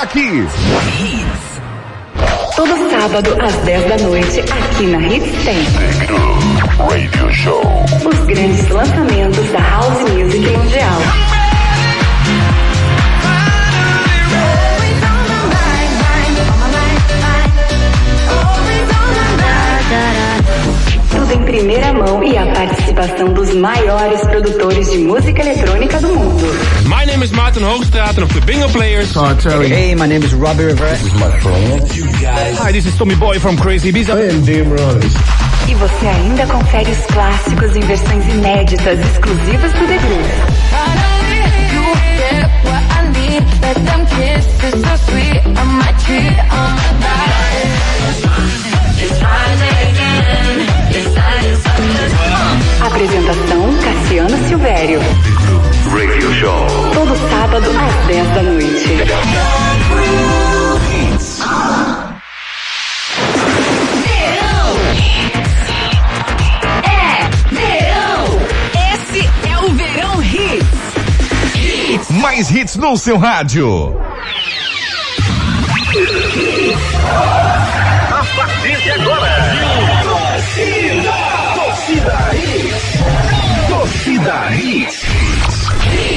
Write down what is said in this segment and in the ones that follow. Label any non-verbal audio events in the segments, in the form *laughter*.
Aqui. Todo sábado às 10 da noite, aqui na Hits tem. Radio Show. Os grandes lançamentos da House Music Mundial. Tudo em primeira mão e a participação dos maiores produtores de música eletrônica do mundo. My name is Maarten Hoogstraten of the Bingo Players. Hey, my name is Robbie Rivera. Hi, this is Tommy Boy from Crazy Ibiza. E você ainda confere os clássicos em versões inéditas, exclusivas do The Groove. Apresentação Cassiano Silvério. Radio Show. Todo sábado às 10 da noite. Esse é o Verão Hits. Mais hits no seu rádio. A partir de agora. Torcida Hits.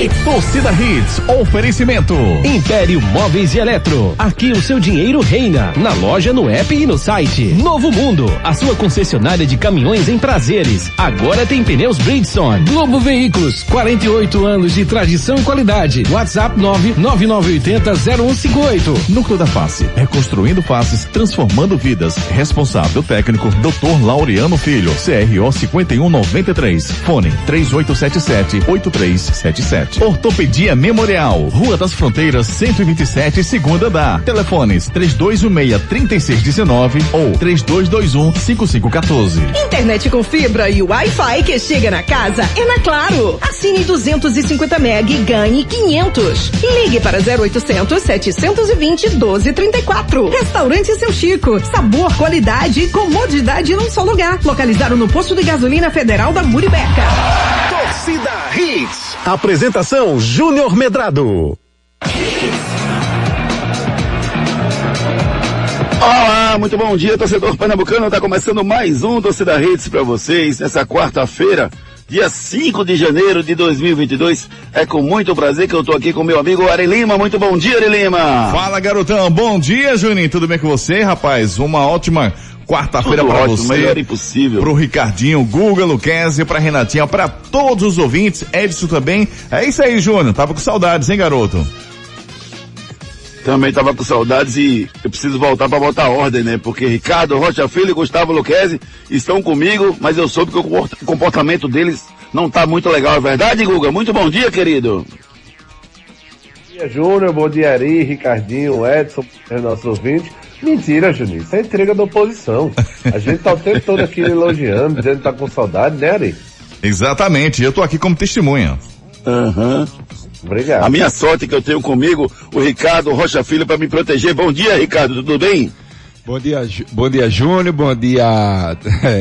Torcida Hits, oferecimento. Império Móveis e Eletro. Aqui o seu dinheiro reina. Na loja, no app e no site. Novo Mundo, a sua concessionária de caminhões em prazeres. Agora tem pneus Bridgestone. Globo Veículos, 48 anos de tradição e qualidade. WhatsApp 99980-0158. Núcleo da Face, reconstruindo faces, transformando vidas. Responsável técnico, Dr. Laureano Filho, CRO 5193. Fone 3877-8377. Ortopedia Memorial, Rua das Fronteiras, 127, segunda andar. Telefones 3216-3619 ou 3221-5514. Internet com fibra e Wi-Fi que chega na casa é na Claro. Assine 250 MB e ganhe 500. Ligue para 0800 720 1234. Restaurante Seu Chico. Sabor, qualidade e comodidade num só lugar. Localizado no posto de gasolina federal da Muribeca. Torcida Hits. Apresentação Júnior Medrado. Olá, muito bom dia, torcedor pernambucano. Tá começando mais um Torcida Hits para vocês nessa quarta-feira, dia 5 de janeiro de 2022. É com muito prazer que eu tô aqui com meu amigo Ari Lima. Muito bom dia, Ari Lima. Fala, garotão. Bom dia, Juninho. Tudo bem com você, rapaz? Uma ótima quarta-feira para você. melhor impossível. Pro Ricardinho, Guga, Luquezzi, pra Renatinha, pra todos os ouvintes, Edson também. É isso aí, Júnior. Tava com saudades, hein, garoto? Também tava com saudades e eu preciso voltar para botar ordem, né? Porque Ricardo Rocha Filho e Gustavo Luquezzi estão comigo, mas eu soube que o comport- o comportamento deles não tá muito legal, é verdade, Guga? Muito bom dia, querido. Bom dia, Júnior. Bom dia, Ari, Ricardinho, Edson, é nosso ouvinte. Mentira, Juninho. Isso é entrega da oposição. A gente tá o tempo todo aqui elogiando, dizendo que tá com saudade, né, Ari? Exatamente. Eu tô aqui como testemunha. Aham. Obrigado. A minha sorte é que eu tenho comigo o Ricardo Rocha Filho para me proteger. Bom dia, Ricardo, tudo bem? Bom dia, bom dia Júnior, bom dia *laughs*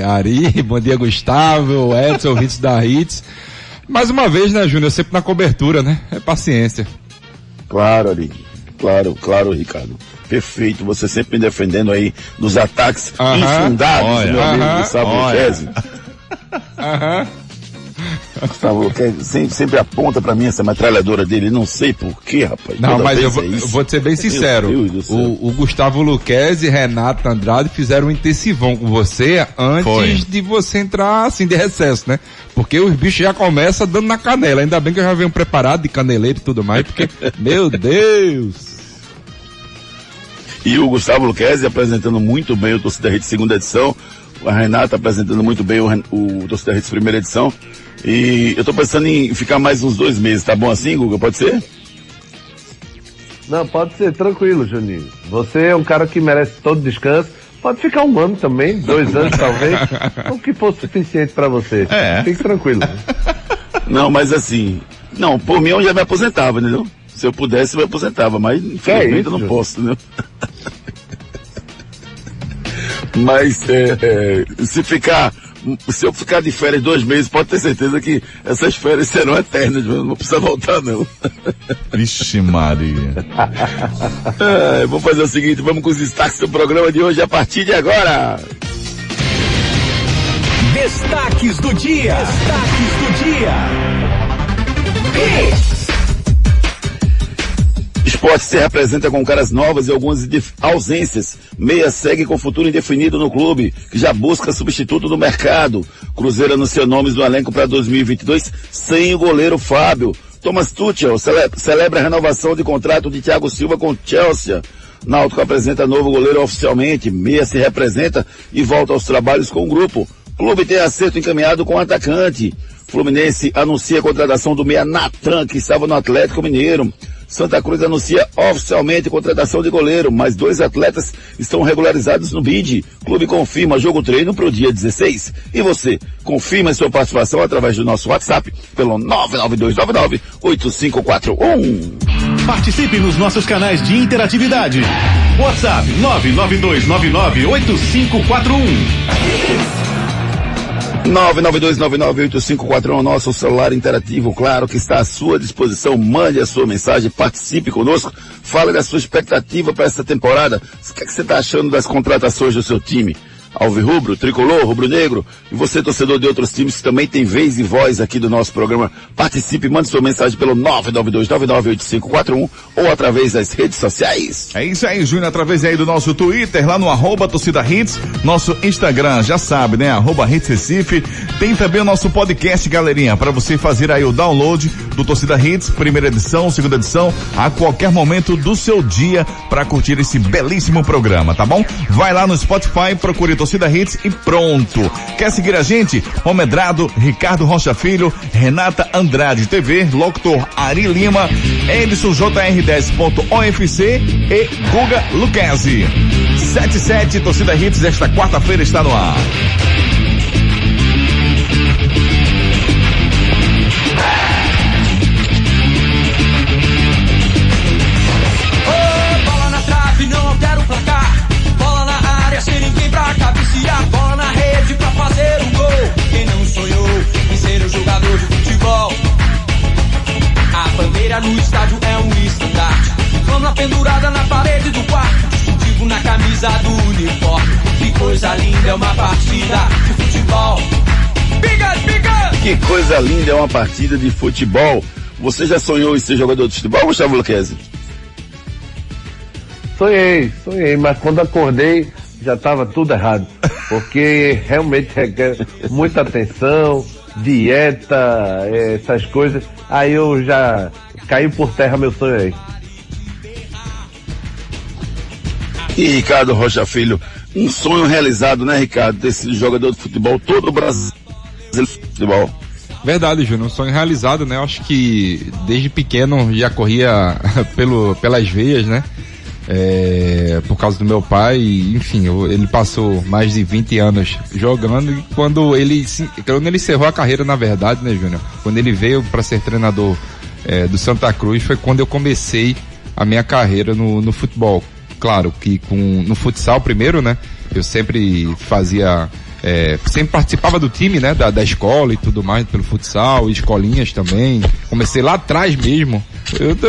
Ari, bom dia Gustavo, Edson, ouvintes da Hits. Mais uma vez, né, Júnior, sempre na cobertura, né? É paciência. Claro, Ari. Claro, claro, Ricardo. Perfeito, você sempre me defendendo aí dos ataques Aham. infundados, Olha, meu amigo aham, Gustavo olha. Luquezzi. Aham. Gustavo Luquezzi sempre, sempre aponta pra mim essa metralhadora dele, não sei porquê, rapaz. Não, Toda mas eu vou, é eu vou te ser bem sincero. O, o Gustavo Luquezzi e Renato Andrade fizeram um intensivão com você antes Foi. de você entrar assim de recesso, né? Porque os bichos já começam dando na canela. Ainda bem que eu já venho preparado de caneleiro e tudo mais, porque, *laughs* meu Deus! E o Gustavo Luquezzi apresentando muito bem o Torcida Rede segunda edição. A Renata apresentando muito bem o, o Torcida Rede primeira edição. E eu tô pensando em ficar mais uns dois meses, tá bom assim, Guga? Pode ser? Não, pode ser tranquilo, Juninho. Você é um cara que merece todo descanso. Pode ficar um ano também, dois anos *laughs* talvez. o que for suficiente pra você. É. Fique tranquilo. Não, mas assim, não, por mim eu já me aposentava, entendeu? Se eu pudesse, eu me aposentava, mas infelizmente isso, eu não Júnior? posso, entendeu? *laughs* mas é, é, se ficar se eu ficar de férias dois meses, pode ter certeza que essas férias serão eternas, não precisa voltar não. Vixe Maria. É, vamos fazer o seguinte, vamos com os destaques do programa de hoje a partir de agora. Destaques do dia. Destaques do dia. Esporte se representa com caras novas e algumas ausências. Meia segue com futuro indefinido no clube, que já busca substituto no mercado. Cruzeiro anuncia nomes do elenco para 2022 sem o goleiro Fábio. Thomas Tuchel cele- celebra a renovação de contrato de Thiago Silva com Chelsea. Náutico apresenta novo goleiro oficialmente. Meia se representa e volta aos trabalhos com o grupo. Clube tem acerto encaminhado com o atacante. Fluminense anuncia a contratação do meia Natan, que estava no Atlético Mineiro. Santa Cruz anuncia oficialmente contratação de goleiro, mas dois atletas estão regularizados no BID. Clube confirma jogo treino para o dia 16. E você, confirma sua participação através do nosso WhatsApp pelo 992998541. Participe nos nossos canais de interatividade. WhatsApp 992998541. 992998541 é o nosso celular interativo, claro, que está à sua disposição. Mande a sua mensagem, participe conosco, fale da sua expectativa para essa temporada. O que, é que você está achando das contratações do seu time? Alvirrubro, tricolor, rubro-negro, e você, torcedor de outros times que também tem vez e voz aqui do nosso programa, participe, mande sua mensagem pelo 992998541 ou através das redes sociais. É isso aí, Júnior, através aí do nosso Twitter, lá no arroba torcida hits, nosso Instagram, já sabe, né? Arroba hits Recife. Tem também o nosso podcast, galerinha, para você fazer aí o download do Torcida Hits, primeira edição, segunda edição, a qualquer momento do seu dia para curtir esse belíssimo programa, tá bom? Vai lá no Spotify, procure Torcida Hits e pronto. Quer seguir a gente? Homedrado, Ricardo Rocha Filho, Renata Andrade TV, Locutor Ari Lima, Edson JR10.ofc e Guga Luquezzi. 77 Torcida Hits desta quarta-feira está no ar. No estádio é um estandarte. Flama pendurada na parede do quarto. Distintivo na camisa do uniforme. Que coisa linda é uma partida de futebol. Biga, biga! Que coisa linda é uma partida de futebol. Você já sonhou em ser jogador de futebol, Gustavo Luquezzi? Sonhei, sonhei, mas quando acordei já estava tudo errado. Porque realmente requer muita atenção, dieta, essas coisas. Aí eu já caiu por terra meu sonho aí. E Ricardo Rocha Filho, um sonho realizado, né, Ricardo? Ter sido jogador de futebol todo o Brasil de futebol. Verdade, Júnior, um sonho realizado, né? Eu acho que desde pequeno já corria *laughs* pelo, pelas veias, né? É, por causa do meu pai, enfim, eu- ele passou mais de 20 anos jogando e quando ele, se- quando ele encerrou a carreira, na verdade, né, Júnior? Quando ele veio para ser treinador é, do Santa Cruz, foi quando eu comecei a minha carreira no, no futebol. Claro que com, no futsal primeiro, né? Eu sempre fazia é, sempre participava do time, né, da, da escola e tudo mais, pelo futsal, escolinhas também. Comecei lá atrás mesmo. Eu tô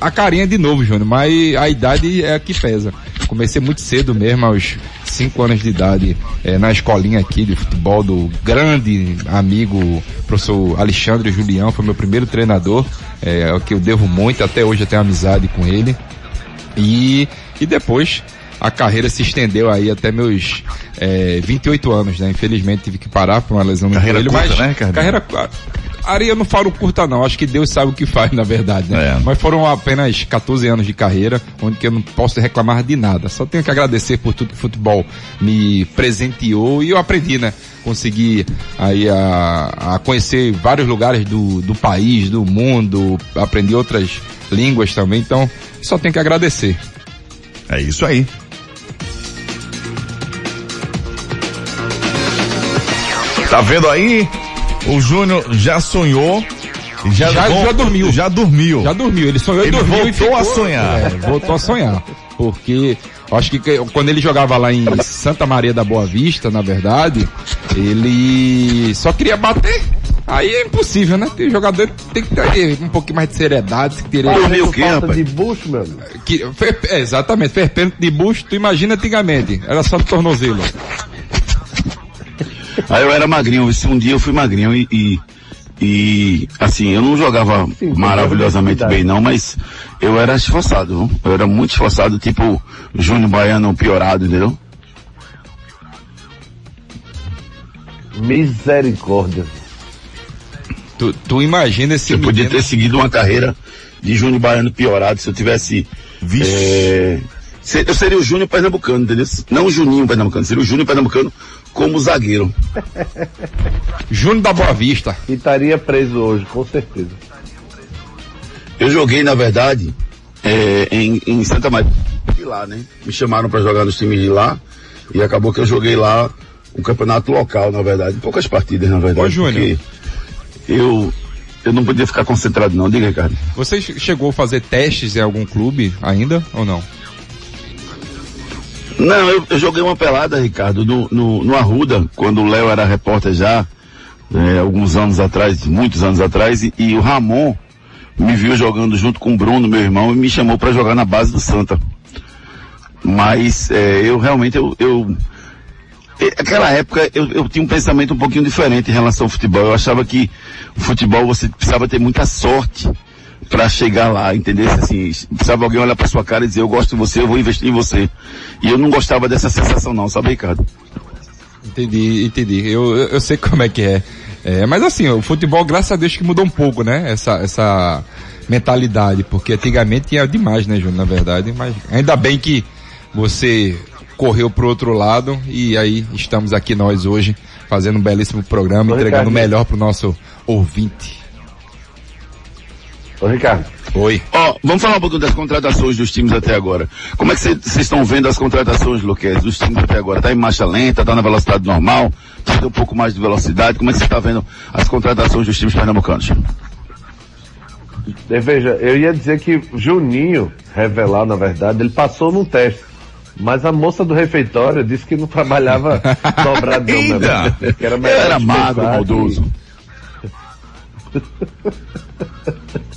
a, carinha de novo, Júnior, mas a idade é a que pesa. Comecei muito cedo mesmo, aos 5 anos de idade, é, na escolinha aqui de futebol do grande amigo professor Alexandre Julião, foi meu primeiro treinador, é, ao que eu devo muito, até hoje eu tenho amizade com ele. E, e depois a carreira se estendeu aí até meus é, 28 anos, né? Infelizmente tive que parar por uma lesão no Carreira joelho, curta, mas né, Ricardinho? carreira eu não falo curta não, acho que Deus sabe o que faz na verdade, né? É. Mas foram apenas 14 anos de carreira, onde que eu não posso reclamar de nada. Só tenho que agradecer por tudo que o futebol me presenteou e eu aprendi, né? Consegui aí a, a conhecer vários lugares do, do país, do mundo, aprendi outras línguas também, então só tenho que agradecer. É isso aí. Tá vendo aí? O Júnior já sonhou. Já, Já- já dormiu. Já dormiu. Já dormiu, ele sonhou e Ele dormiu e voltou ficou, a sonhar. É, voltou a sonhar. Porque acho que quando ele jogava lá em Santa Maria da Boa Vista, na verdade, ele só queria bater. Aí é impossível, né? Tem jogador tem que ter um pouquinho mais de seriedade. Que teria... Fazendo o quê, rapaz? de bucho, meu amigo. Que, é, exatamente, fez pênalti de bucho, tu imagina antigamente. Era só tornozelo. Aí eu era magrinho, um dia eu fui magrinho e, e, e assim, eu não jogava Sim, maravilhosamente bem não, mas eu era esforçado, viu? eu era muito esforçado, tipo Júnior Baiano piorado, entendeu? Misericórdia. Tu, tu imagina esse. Eu menino... podia ter seguido uma carreira de Júnior Baiano piorado se eu tivesse. É, eu seria o Júnior Pernambucano, entendeu? Não o Juninho Pernambucano, seria o Júnior Pernambucano como zagueiro. Júnior da Boa Vista. E estaria preso hoje, com certeza. Eu joguei, na verdade, é, em, em, Santa Maria de lá, né? Me chamaram para jogar nos times de lá e acabou que eu joguei lá um campeonato local, na verdade. Poucas partidas, na verdade. Ô, Júnior eu, eu não podia ficar concentrado não. Diga, Ricardo. Você chegou a fazer testes em algum clube ainda ou não? Não, eu, eu joguei uma pelada, Ricardo, no, no, no Arruda, quando o Léo era repórter já, é, alguns anos atrás, muitos anos atrás, e, e, o Ramon me viu jogando junto com o Bruno, meu irmão, e me chamou para jogar na base do Santa. Mas é, eu realmente eu, eu Aquela época eu, eu, tinha um pensamento um pouquinho diferente em relação ao futebol. Eu achava que o futebol você precisava ter muita sorte para chegar lá, entendeu? Assim, precisava alguém olhar para sua cara e dizer eu gosto de você, eu vou investir em você. E eu não gostava dessa sensação não, sabe, Ricardo? Entendi, entendi. Eu, eu, eu sei como é que é. é. Mas assim, o futebol, graças a Deus que mudou um pouco, né? Essa, essa mentalidade, porque antigamente tinha demais, né, Júnior, na verdade. Mas ainda bem que você correu pro outro lado e aí estamos aqui nós hoje fazendo um belíssimo programa, Ô, entregando o melhor pro nosso ouvinte. Ô Ricardo. Oi. Ó, oh, vamos falar um pouco das contratações dos times até agora. Como é que vocês estão vendo as contratações, Luquez, dos times até agora? Tá em marcha lenta, tá na velocidade normal, precisa um pouco mais de velocidade? Como é que você está vendo as contratações dos times pernambucanos? Veja, eu ia dizer que Juninho, revelar na verdade, ele passou num teste. Mas a moça do refeitório disse que não trabalhava *laughs* dobradão, né? Que era, era magro, maldoso. *laughs*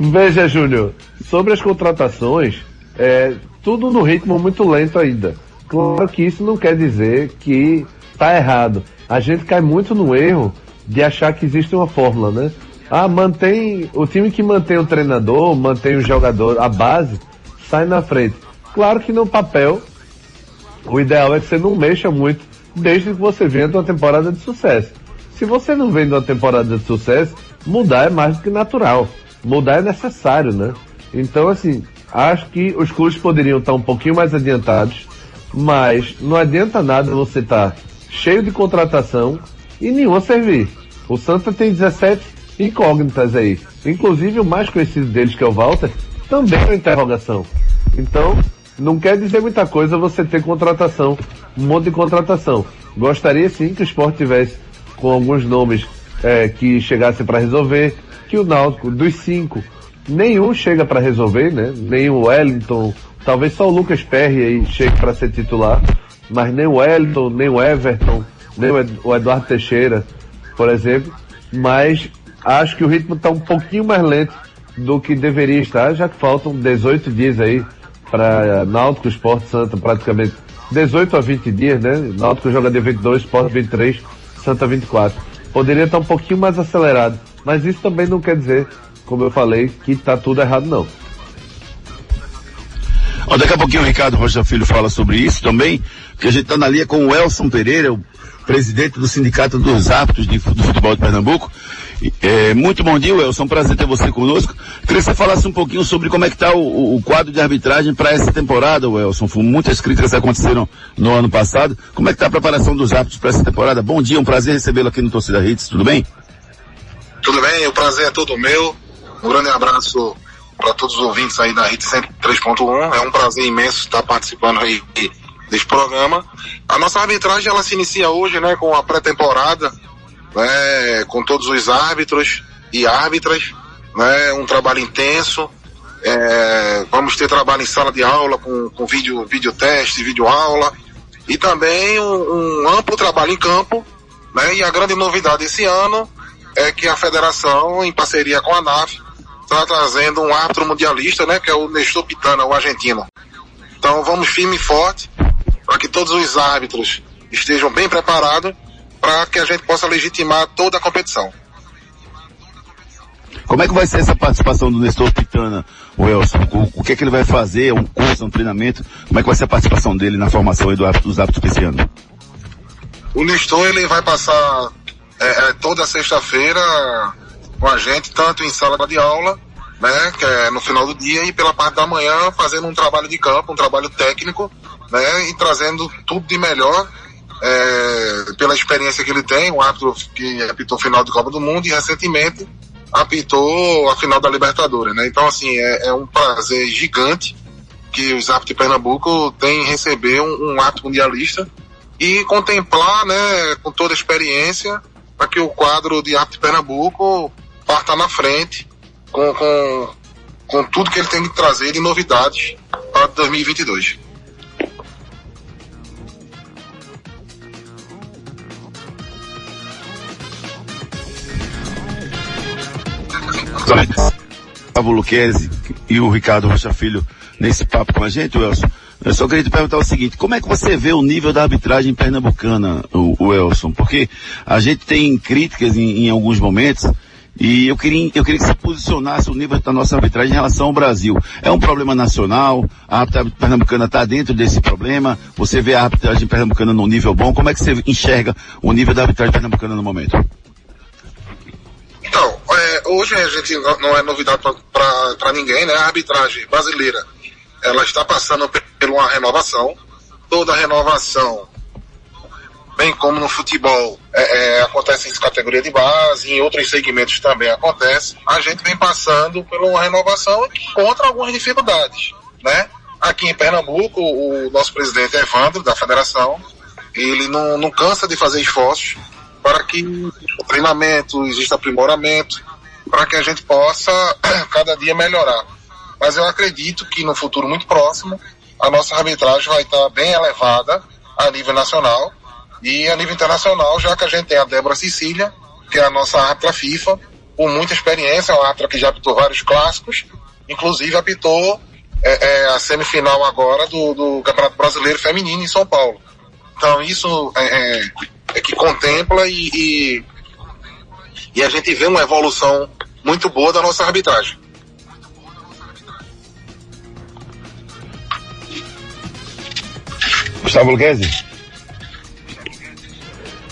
Veja, Júnior, sobre as contratações, é, tudo no ritmo muito lento ainda. Claro que isso não quer dizer que está errado. A gente cai muito no erro de achar que existe uma fórmula, né? Ah, mantém, o time que mantém o treinador, mantém o jogador, a base, sai na frente. Claro que no papel, o ideal é que você não mexa muito, desde que você venha de uma temporada de sucesso. Se você não vem de uma temporada de sucesso, mudar é mais do que natural. Mudar é necessário, né? Então, assim, acho que os clubes poderiam estar um pouquinho mais adiantados, mas não adianta nada você estar cheio de contratação e nenhuma servir. O Santa tem 17 incógnitas aí. Inclusive o mais conhecido deles, que é o Walter, também é uma interrogação. Então, não quer dizer muita coisa você ter contratação, um monte de contratação. Gostaria sim que o esporte tivesse com alguns nomes é, que chegassem para resolver, que o Náutico, dos cinco, nenhum chega para resolver, né? Nem o Wellington, talvez só o Lucas Perry aí chegue para ser titular, mas nem o Wellington, nem o Everton, nem o Eduardo Teixeira, por exemplo. Mas acho que o ritmo está um pouquinho mais lento do que deveria estar, já que faltam 18 dias aí para Náutico Esporte Santa praticamente 18 a 20 dias, né? Náutico joga de 22, Esporte 23, Santa 24. Poderia estar um pouquinho mais acelerado, mas isso também não quer dizer, como eu falei, que está tudo errado não. Ó, daqui a pouquinho o Ricardo Rocha Filho fala sobre isso também, que a gente está na linha com o Elson Pereira, o presidente do Sindicato dos Árbitros de, do Futebol de Pernambuco. É, muito bom dia, Wilson. Um prazer ter você conosco. Queria que você falasse um pouquinho sobre como é que está o, o, quadro de arbitragem para essa temporada, Wilson. Muitas críticas aconteceram no ano passado. Como é que está a preparação dos árbitros para essa temporada? Bom dia, um prazer recebê-lo aqui no Torcida Hits. Tudo bem? Tudo bem, o prazer é todo meu. Um grande abraço para todos os ouvintes aí da Hits 103.1. É um prazer imenso estar participando aí desse programa. A nossa arbitragem ela se inicia hoje, né, com a pré-temporada, né, com todos os árbitros e árbitras, né, um trabalho intenso. É, vamos ter trabalho em sala de aula com, com vídeo, vídeo teste, vídeo aula e também um, um amplo trabalho em campo Né? E a grande novidade esse ano é que a federação, em parceria com a ANAF, está trazendo um árbitro mundialista, né, que é o Nestor Pitana, o argentino. Então vamos firme e forte para que todos os árbitros estejam bem preparados para que a gente possa legitimar toda a competição. Como é que vai ser essa participação do Nestor Pitana, o Elson? O, o que é que ele vai fazer? Um curso, um treinamento? Como é que vai ser a participação dele na formação do árbitro, dos árbitros esse ano? O Nestor ele vai passar é, é, toda sexta-feira com a gente, tanto em sala de aula, né, que é no final do dia, e pela parte da manhã fazendo um trabalho de campo, um trabalho técnico, né, e trazendo tudo de melhor é, pela experiência que ele tem, um árbitro que apitou final de Copa do Mundo e recentemente apitou a final da Libertadores, né? Então, assim, é, é um prazer gigante que os árbitros de Pernambuco têm receber um, um árbitro mundialista e contemplar, né, com toda a experiência, para que o quadro de árbitro de Pernambuco parta na frente com, com, com tudo que ele tem que trazer de novidades para 2022. Gustavo Luquezzi e o Ricardo Rocha Filho nesse papo com a gente, Elson. Eu só queria te perguntar o seguinte, como é que você vê o nível da arbitragem pernambucana, o, o Elson? Porque a gente tem críticas em, em, alguns momentos e eu queria, eu queria que você posicionasse o nível da nossa arbitragem em relação ao Brasil. É um problema nacional, a arbitragem pernambucana está dentro desse problema, você vê a arbitragem pernambucana num nível bom, como é que você enxerga o nível da arbitragem pernambucana no momento? Então, é, hoje a gente não é novidade para ninguém, né? A arbitragem brasileira, ela está passando por uma renovação. Toda renovação, bem como no futebol, é, é, acontece em categoria de base, em outros segmentos também acontece. A gente vem passando por uma renovação contra algumas dificuldades, né? Aqui em Pernambuco, o nosso presidente Evandro, da federação, ele não, não cansa de fazer esforços para que o treinamento, exista aprimoramento, para que a gente possa *clears throat* cada dia melhorar. Mas eu acredito que no futuro muito próximo a nossa arbitragem vai estar bem elevada a nível nacional e a nível internacional, já que a gente tem a Débora Cecília, que é a nossa árbitra FIFA, com muita experiência, uma árbitra que já apitou vários clássicos, inclusive apitou é, é, a semifinal agora do, do, Campeonato Brasileiro Feminino em São Paulo. Então isso é, é é que contempla e, e, e a gente vê uma evolução muito boa da nossa arbitragem. Gustavo Luquezzi.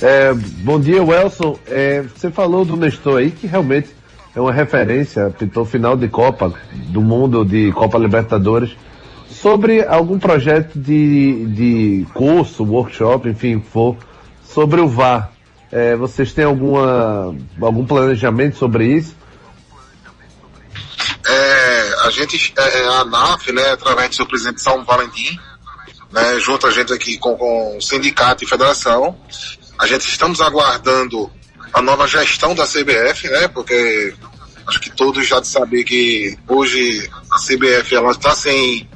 É, bom dia, Welson. É, você falou do Nestor aí, que realmente é uma referência, pintou final de Copa do Mundo, de Copa Libertadores. Sobre algum projeto de, de curso, workshop, enfim, for, sobre o VAR. É, vocês têm alguma, algum planejamento sobre isso? É, a gente, é, a ANAF, né, através do seu presidente São Valentim, né, junto a gente aqui com, com o sindicato e federação, a gente estamos aguardando a nova gestão da CBF, né, porque acho que todos já de saber que hoje a CBF ela está sem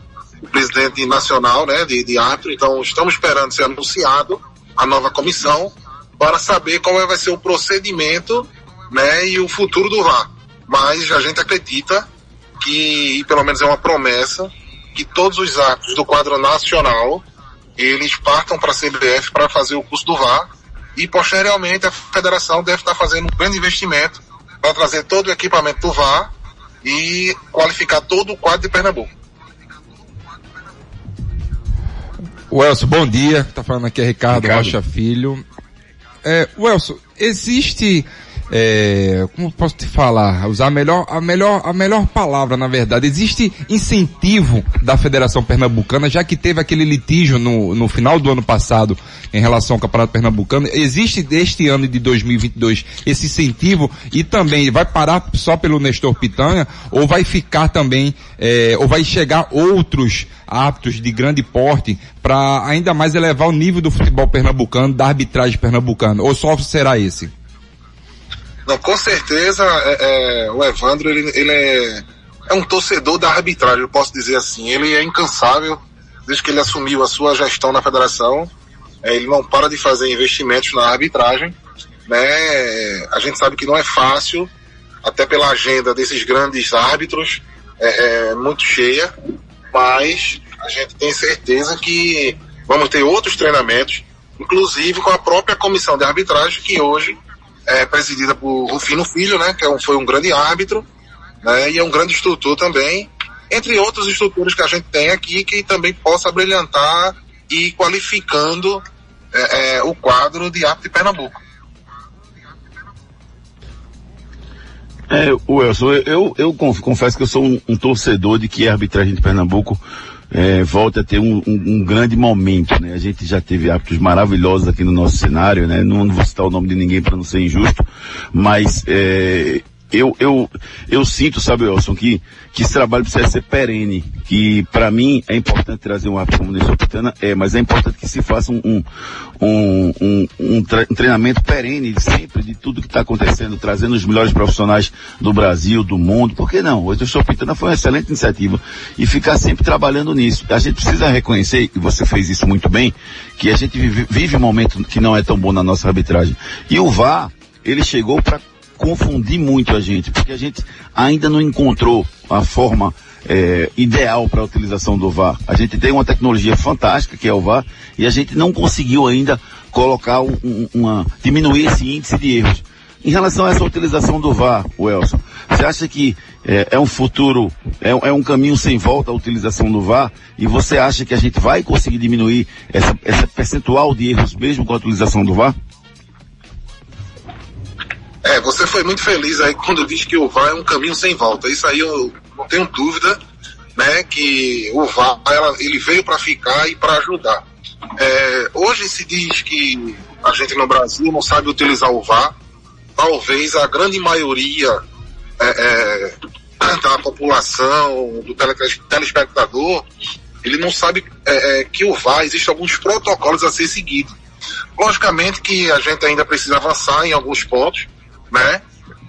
o presidente nacional, né, de, de árbitro, então estamos esperando ser anunciado a nova comissão para saber qual vai ser o procedimento né, e o futuro do VAR. Mas a gente acredita que, pelo menos é uma promessa, que todos os atos do quadro nacional eles partam para a CBF para fazer o curso do VAR e posteriormente a federação deve estar fazendo um grande investimento para trazer todo o equipamento do VAR e qualificar todo o quadro de Pernambuco. Welson, bom dia. Tá falando aqui é Ricardo, Ricardo. Rocha Filho. É, Welson, existe é, como posso te falar, usar a melhor, a melhor, a melhor palavra na verdade. Existe incentivo da Federação Pernambucana, já que teve aquele litígio no, no final do ano passado em relação ao Campeonato Pernambucano. Existe deste ano de 2022 esse incentivo e também vai parar só pelo Nestor Pitanha ou vai ficar também, é, ou vai chegar outros aptos de grande porte para ainda mais elevar o nível do futebol pernambucano, da arbitragem pernambucana, ou só será esse? Não, com certeza é, é, o Evandro ele, ele é, é um torcedor da arbitragem, eu posso dizer assim. Ele é incansável desde que ele assumiu a sua gestão na federação. É, ele não para de fazer investimentos na arbitragem. né? A gente sabe que não é fácil, até pela agenda desses grandes árbitros, é, é muito cheia, mas a gente tem certeza que vamos ter outros treinamentos, inclusive com a própria comissão de arbitragem, que hoje é presidida por Rufino Filho, né? Que é um, foi um grande árbitro, né? E é um grande instrutor também, entre outros instrutores que a gente tem aqui que também possa brilhantar e qualificando é, é, o quadro de árbitro de Pernambuco. É, Wilson, eu, eu confesso que eu sou um, um torcedor de que a arbitragem de Pernambuco é, volte a ter um, um, um, grande momento, né? A gente já teve árbitros maravilhosos aqui no nosso cenário, né? Não vou citar o nome de ninguém para não ser injusto, mas é, eu, eu, eu sinto, sabe, Wilson, que, que esse trabalho precisa ser perene, que para mim é importante trazer um árbitro como é, mas é importante que se faça um, um, um, um, um treinamento perene sempre de tudo que está acontecendo, trazendo os melhores profissionais do Brasil, do mundo, por que não? O Pitana foi uma excelente iniciativa e ficar sempre trabalhando nisso. A gente precisa reconhecer, e você fez isso muito bem, que a gente vive, vive um momento que não é tão bom na nossa arbitragem. E o VAR, ele chegou para confundir muito a gente, porque a gente ainda não encontrou a forma é, ideal para a utilização do VAR. A gente tem uma tecnologia fantástica que é o VAR e a gente não conseguiu ainda colocar um, uma diminuir esse índice de erros. Em relação a essa utilização do VAR, Welson, você acha que é, é um futuro, é, é, um caminho sem volta a utilização do VAR? E você acha que a gente vai conseguir diminuir essa, essa percentual de erros mesmo com a utilização do VAR? É, você foi muito feliz aí quando disse que o VAR é um caminho sem volta. Isso aí eu não tenho dúvida, né, que o VAR ela, ele veio para ficar e para ajudar. É, hoje se diz que a gente no Brasil não sabe utilizar o VAR. Talvez a grande maioria é, é, da população, do telespectador, ele não sabe é, é, que o VAR existe alguns protocolos a ser seguidos. Logicamente que a gente ainda precisa avançar em alguns pontos, né?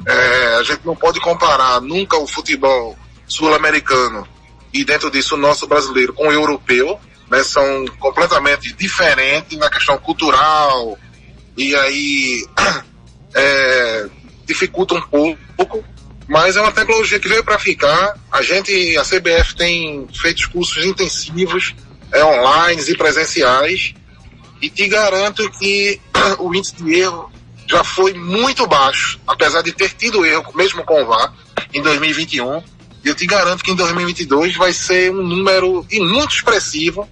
É, a gente não pode comparar nunca o futebol sul-americano e dentro disso o nosso brasileiro com o europeu, né? São completamente diferentes na questão cultural e aí *clears throat* é, dificulta um pouco, mas é uma tecnologia que veio para ficar. A gente, a CBF tem feito cursos intensivos, é, online e presenciais e te garanto que *clears throat* o índice de erro já foi muito baixo, apesar de ter tido erro, mesmo com o VAR, em 2021. E eu te garanto que em 2022 vai ser um número muito expressivo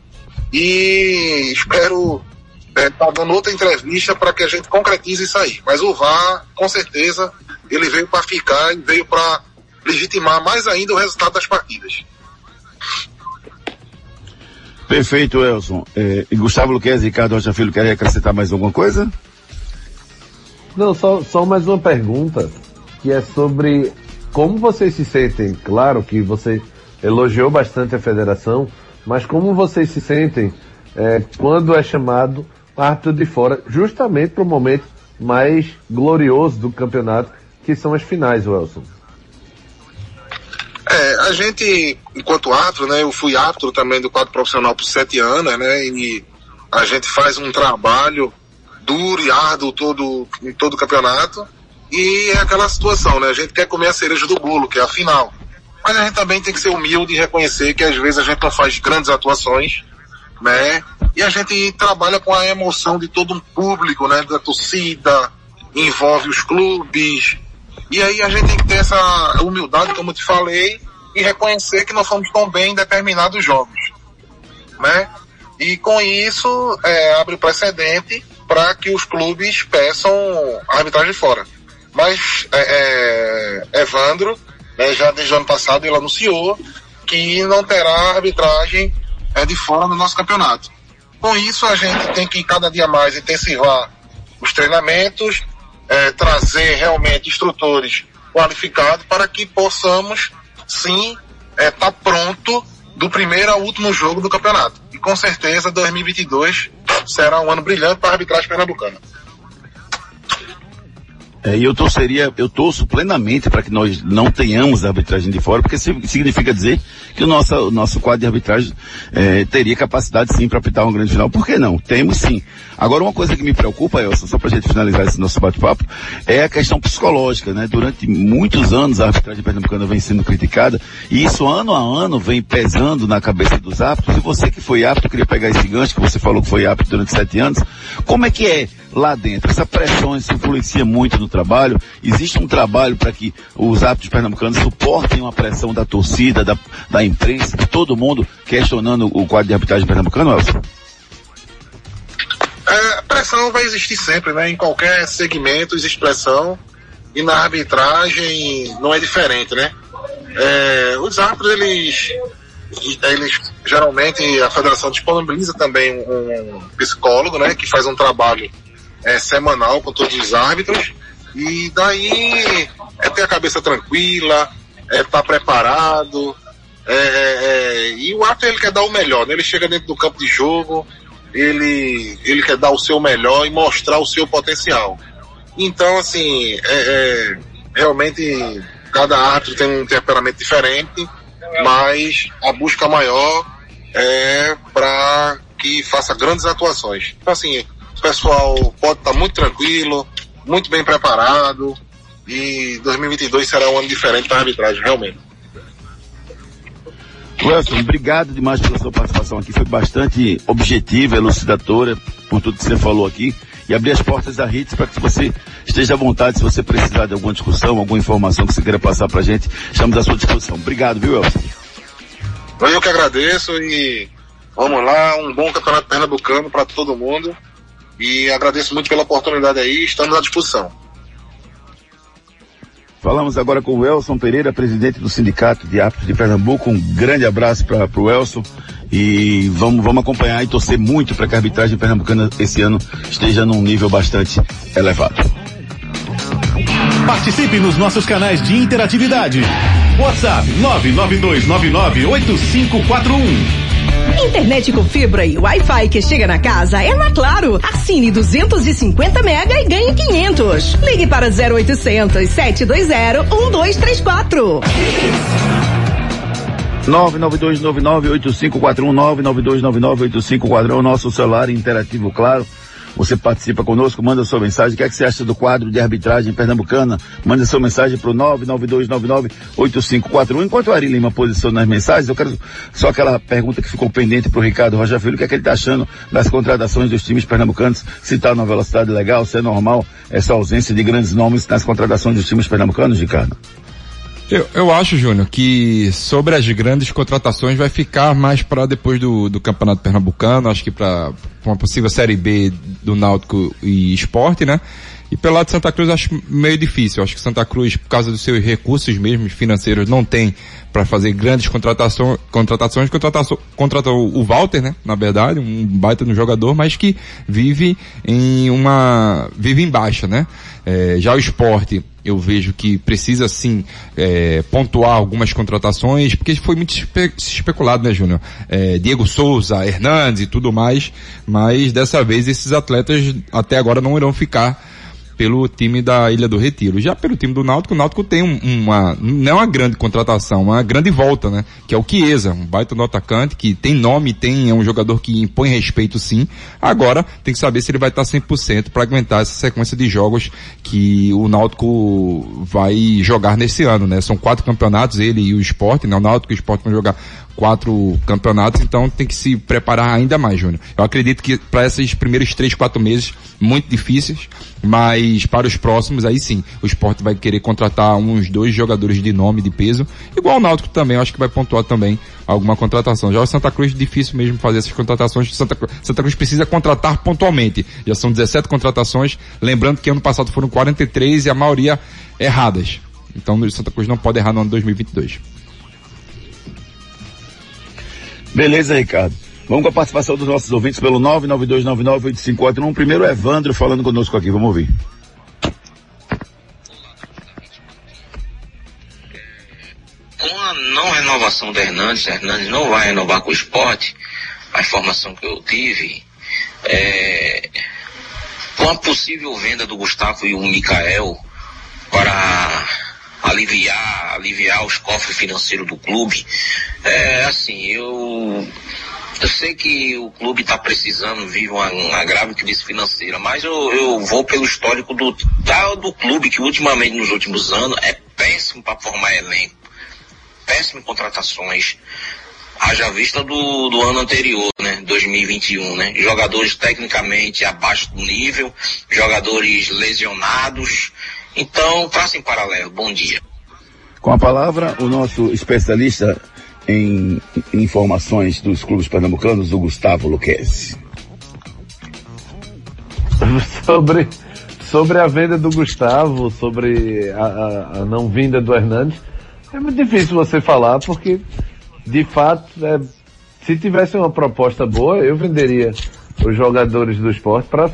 e espero estar é, tá dando outra entrevista para que a gente concretize isso aí. Mas o VAR, com certeza, ele veio para ficar e veio para legitimar mais ainda o resultado das partidas. Perfeito, Elson. É, Gustavo Luquez e Ricardo Rocha Filho querem acrescentar mais alguma coisa? Não, só, só mais uma pergunta, que é sobre como vocês se sentem. Claro que você elogiou bastante a federação, mas como vocês se sentem é, quando é chamado árbitro de fora, justamente para o momento mais glorioso do campeonato, que são as finais, Wilson? É, a gente, enquanto árbitro, né, eu fui árbitro também do quadro profissional por sete anos, né, e a gente faz um trabalho duro e árduo todo, em todo o campeonato. E é aquela situação, né? A gente quer comer a cereja do bolo, que é a final. Mas a gente também tem que ser humilde e reconhecer que às vezes a gente não faz grandes atuações, né? E a gente trabalha com a emoção de todo um público, né? Da torcida, envolve os clubes. E aí a gente tem que ter essa humildade, como eu te falei, e reconhecer que nós fomos tão bem em determinados jogos, né? E com isso é, abre precedente para que os clubes peçam arbitragem fora. Mas é, é, Evandro, né, já desde o ano passado, ele anunciou que não terá arbitragem é, de fora no nosso campeonato. Com isso, a gente tem que cada dia mais intensivar os treinamentos, é, trazer realmente instrutores qualificados para que possamos, sim, estar é, tá pronto do primeiro ao último jogo do campeonato. E com certeza 2022 será um ano brilhante para a arbitragem pernambucana. É, e eu torceria, eu torço plenamente para que nós não tenhamos arbitragem de fora, porque si- significa dizer que o nosso, nosso quadro de arbitragem é, teria capacidade sim para apitar uma grande final. Por que não? Temos sim. Agora uma coisa que me preocupa, Elson, só para a gente finalizar esse nosso bate-papo, é a questão psicológica, né? Durante muitos anos a arbitragem pernambucana vem sendo criticada e isso ano a ano vem pesando na cabeça dos árbitros. E você que foi árbitro, queria pegar esse gancho que você falou que foi árbitro durante sete anos, como é que é lá dentro? Essa pressão isso influencia muito no trabalho? Existe um trabalho para que os árbitros pernambucanos suportem uma pressão da torcida, da, da imprensa, de todo mundo questionando o quadro de arbitragem pernambucano, Elson? É, pressão vai existir sempre, né? Em qualquer segmento existe pressão e na arbitragem não é diferente, né? É, os árbitros, eles, eles, geralmente a federação disponibiliza também um psicólogo, né? Que faz um trabalho é, semanal com todos os árbitros e daí é ter a cabeça tranquila, é estar preparado, é, é, é, e o árbitro ele quer dar o melhor, né? Ele chega dentro do campo de jogo, ele, ele quer dar o seu melhor e mostrar o seu potencial. Então, assim, é, é, realmente cada árbitro tem um temperamento diferente, mas a busca maior é para que faça grandes atuações. Então, assim, o pessoal pode estar muito tranquilo, muito bem preparado, e 2022 será um ano diferente para a arbitragem, realmente. Wilson, obrigado demais pela sua participação aqui. Foi bastante objetiva, elucidadora por tudo que você falou aqui. E abrir as portas da RITS para que você esteja à vontade, se você precisar de alguma discussão, alguma informação que você queira passar para a gente, estamos à sua disposição. Obrigado, viu, Wilson? Eu que agradeço e vamos lá, um bom campeonato pernambucano para todo mundo. E agradeço muito pela oportunidade aí, estamos à disposição. Falamos agora com o Elson Pereira, presidente do Sindicato de Árbitros de Pernambuco. Um grande abraço para o Elson e vamos, vamos acompanhar e torcer muito para que a arbitragem pernambucana esse ano esteja num nível bastante elevado. Participe nos nossos canais de interatividade. WhatsApp 992998541. Internet com fibra e Wi-Fi que chega na casa é na Claro. Assine 250 mega e ganhe 500. Ligue para 0800 720 1234. 992998541 nosso celular interativo, claro. Você participa conosco, manda sua mensagem. O que é que você acha do quadro de arbitragem pernambucana? Manda sua mensagem para o 992998541. Enquanto o Ari Lima posiciona as mensagens, eu quero só aquela pergunta que ficou pendente para o Ricardo Rocha Filho. O que é que ele está achando das contratações dos times pernambucanos? Se está numa velocidade legal, se é normal essa ausência de grandes nomes nas contratações dos times pernambucanos, Ricardo? Eu, eu acho, Júnior, que sobre as grandes contratações vai ficar mais para depois do, do Campeonato Pernambucano, acho que para uma possível Série B do Náutico e Esporte, né? E pelo lado de Santa Cruz acho meio difícil. Acho que Santa Cruz, por causa dos seus recursos mesmo financeiros, não tem para fazer grandes contratações, contratações, contratação, contratou o Walter, né? Na verdade, um baita no jogador, mas que vive em uma, vive em baixa, né? É, já o esporte, eu vejo que precisa sim é, pontuar algumas contratações, porque foi muito espe especulado, né, Júnior? É, Diego Souza, Hernandes e tudo mais, mas dessa vez esses atletas até agora não irão ficar pelo time da Ilha do Retiro. Já pelo time do Náutico, o Náutico tem um, uma, não é uma grande contratação, uma grande volta, né? Que é o Chiesa, um baita no atacante, que tem nome, tem, é um jogador que impõe respeito sim. Agora, tem que saber se ele vai estar 100% para aguentar essa sequência de jogos que o Náutico vai jogar nesse ano, né? São quatro campeonatos, ele e o Sport, né? O Náutico e o Sport vão jogar quatro campeonatos, então tem que se preparar ainda mais, Júnior. Eu acredito que para esses primeiros três, quatro meses, muito difíceis, mas para os próximos, aí sim, o esporte vai querer contratar uns dois jogadores de nome, de peso, igual o Náutico também, eu acho que vai pontuar também alguma contratação. Já o Santa Cruz, difícil mesmo fazer essas contratações, Santa, Santa Cruz precisa contratar pontualmente. Já são 17 contratações, lembrando que ano passado foram 43 e a maioria erradas. Então o Santa Cruz não pode errar no ano 2022. Beleza, Ricardo. Vamos com a participação dos nossos ouvintes pelo 992998541. Primeiro é Evandro falando conosco aqui, vamos ouvir. Com a não renovação do Hernandes, Hernandes não vai renovar com o esporte, a informação que eu tive, é, com a possível venda do Gustavo e o Mikael, para aliviar, aliviar os cofres financeiros do clube. É, assim, eu eu sei que o clube está precisando, vive uma, uma, grave crise financeira, mas eu, eu vou pelo histórico do, da, do clube, que ultimamente, nos últimos anos, é péssimo para formar elenco, péssimo em contratações. Haja vista do, do ano anterior, né? 2021, né? Jogadores tecnicamente abaixo do nível, jogadores lesionados. Então, traça em paralelo. Bom dia. Com a palavra, o nosso especialista em informações dos clubes pernambucanos, o Gustavo Luquezzi. *laughs* sobre, sobre a venda do Gustavo, sobre a, a, a, não vinda do Hernandes, é muito difícil você falar, porque de fato, é, se tivesse uma proposta boa, eu venderia os jogadores do esporte para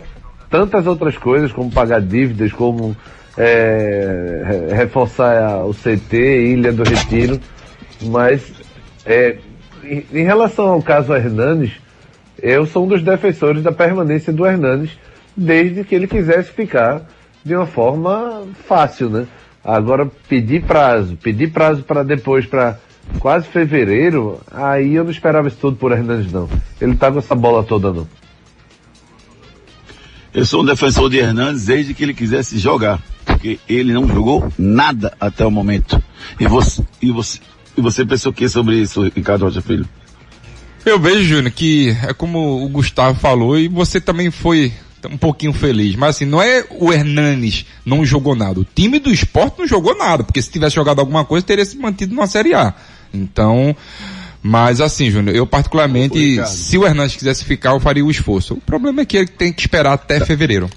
tantas outras coisas, como pagar dívidas, como é, reforçar o CT, Ilha do Retiro, mas é, em, relação ao caso Hernandes, eu sou um dos defensores da permanência do Hernandes, desde que ele quisesse ficar de uma forma fácil, né? Agora, pedir prazo, pedir prazo para depois, para quase fevereiro, aí eu não esperava isso tudo por Hernandes, não. Ele tá com essa bola toda, não. Eu sou um defensor de Hernandes desde que ele quisesse jogar, porque ele não jogou nada até o momento. E você, e você, e você pensou o que sobre isso, Ricardo Rocha Filho? Eu vejo, Júnior, que é como o Gustavo falou e você também foi um pouquinho feliz. Mas assim, não é o Hernanes não jogou nada. O time do esporte não jogou nada, porque se tivesse jogado alguma coisa, teria se mantido na Série A. Então, mas assim, Júnior, eu particularmente, se o Hernandes quisesse ficar, eu faria o esforço. O problema é que ele tem que esperar até fevereiro.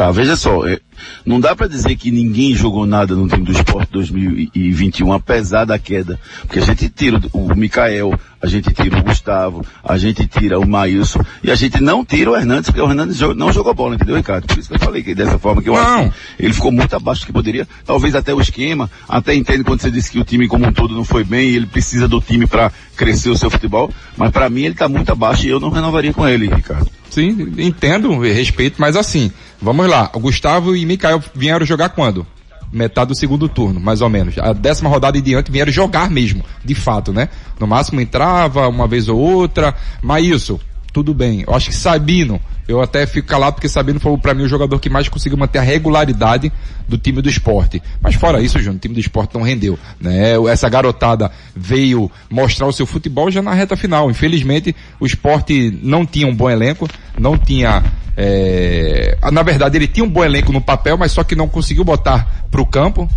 Tá, veja só, é, não dá para dizer que ninguém jogou nada no time do esporte 2021, apesar da queda. Porque a gente tira o Mikael, a gente tira o Gustavo, a gente tira o Maílson, e a gente não tira o Hernandes, porque o Hernandes não jogou bola, entendeu, Ricardo? Por isso que eu falei que dessa forma que eu não. acho que ele ficou muito abaixo do que poderia. Talvez até o esquema, até entendo quando você disse que o time como um todo não foi bem, e ele precisa do time para crescer o seu futebol, mas para mim ele tá muito abaixo e eu não renovaria com ele, Ricardo. Sim, entendo, respeito, mas assim, vamos lá. O Gustavo e Mikael vieram jogar quando? Metade do segundo turno, mais ou menos. A décima rodada e diante vieram jogar mesmo, de fato, né? No máximo entrava uma vez ou outra, mas isso, tudo bem. Eu acho que Sabino, eu até fico calado porque Sabino foi para mim o jogador que mais conseguiu manter a regularidade do time do esporte. Mas fora isso, Júnior, o time do esporte não rendeu, né? Essa garotada veio mostrar o seu futebol já na reta final. Infelizmente, o esporte não tinha um bom elenco, não tinha é... na verdade, ele tinha um bom elenco no papel, mas só que não conseguiu botar para o campo.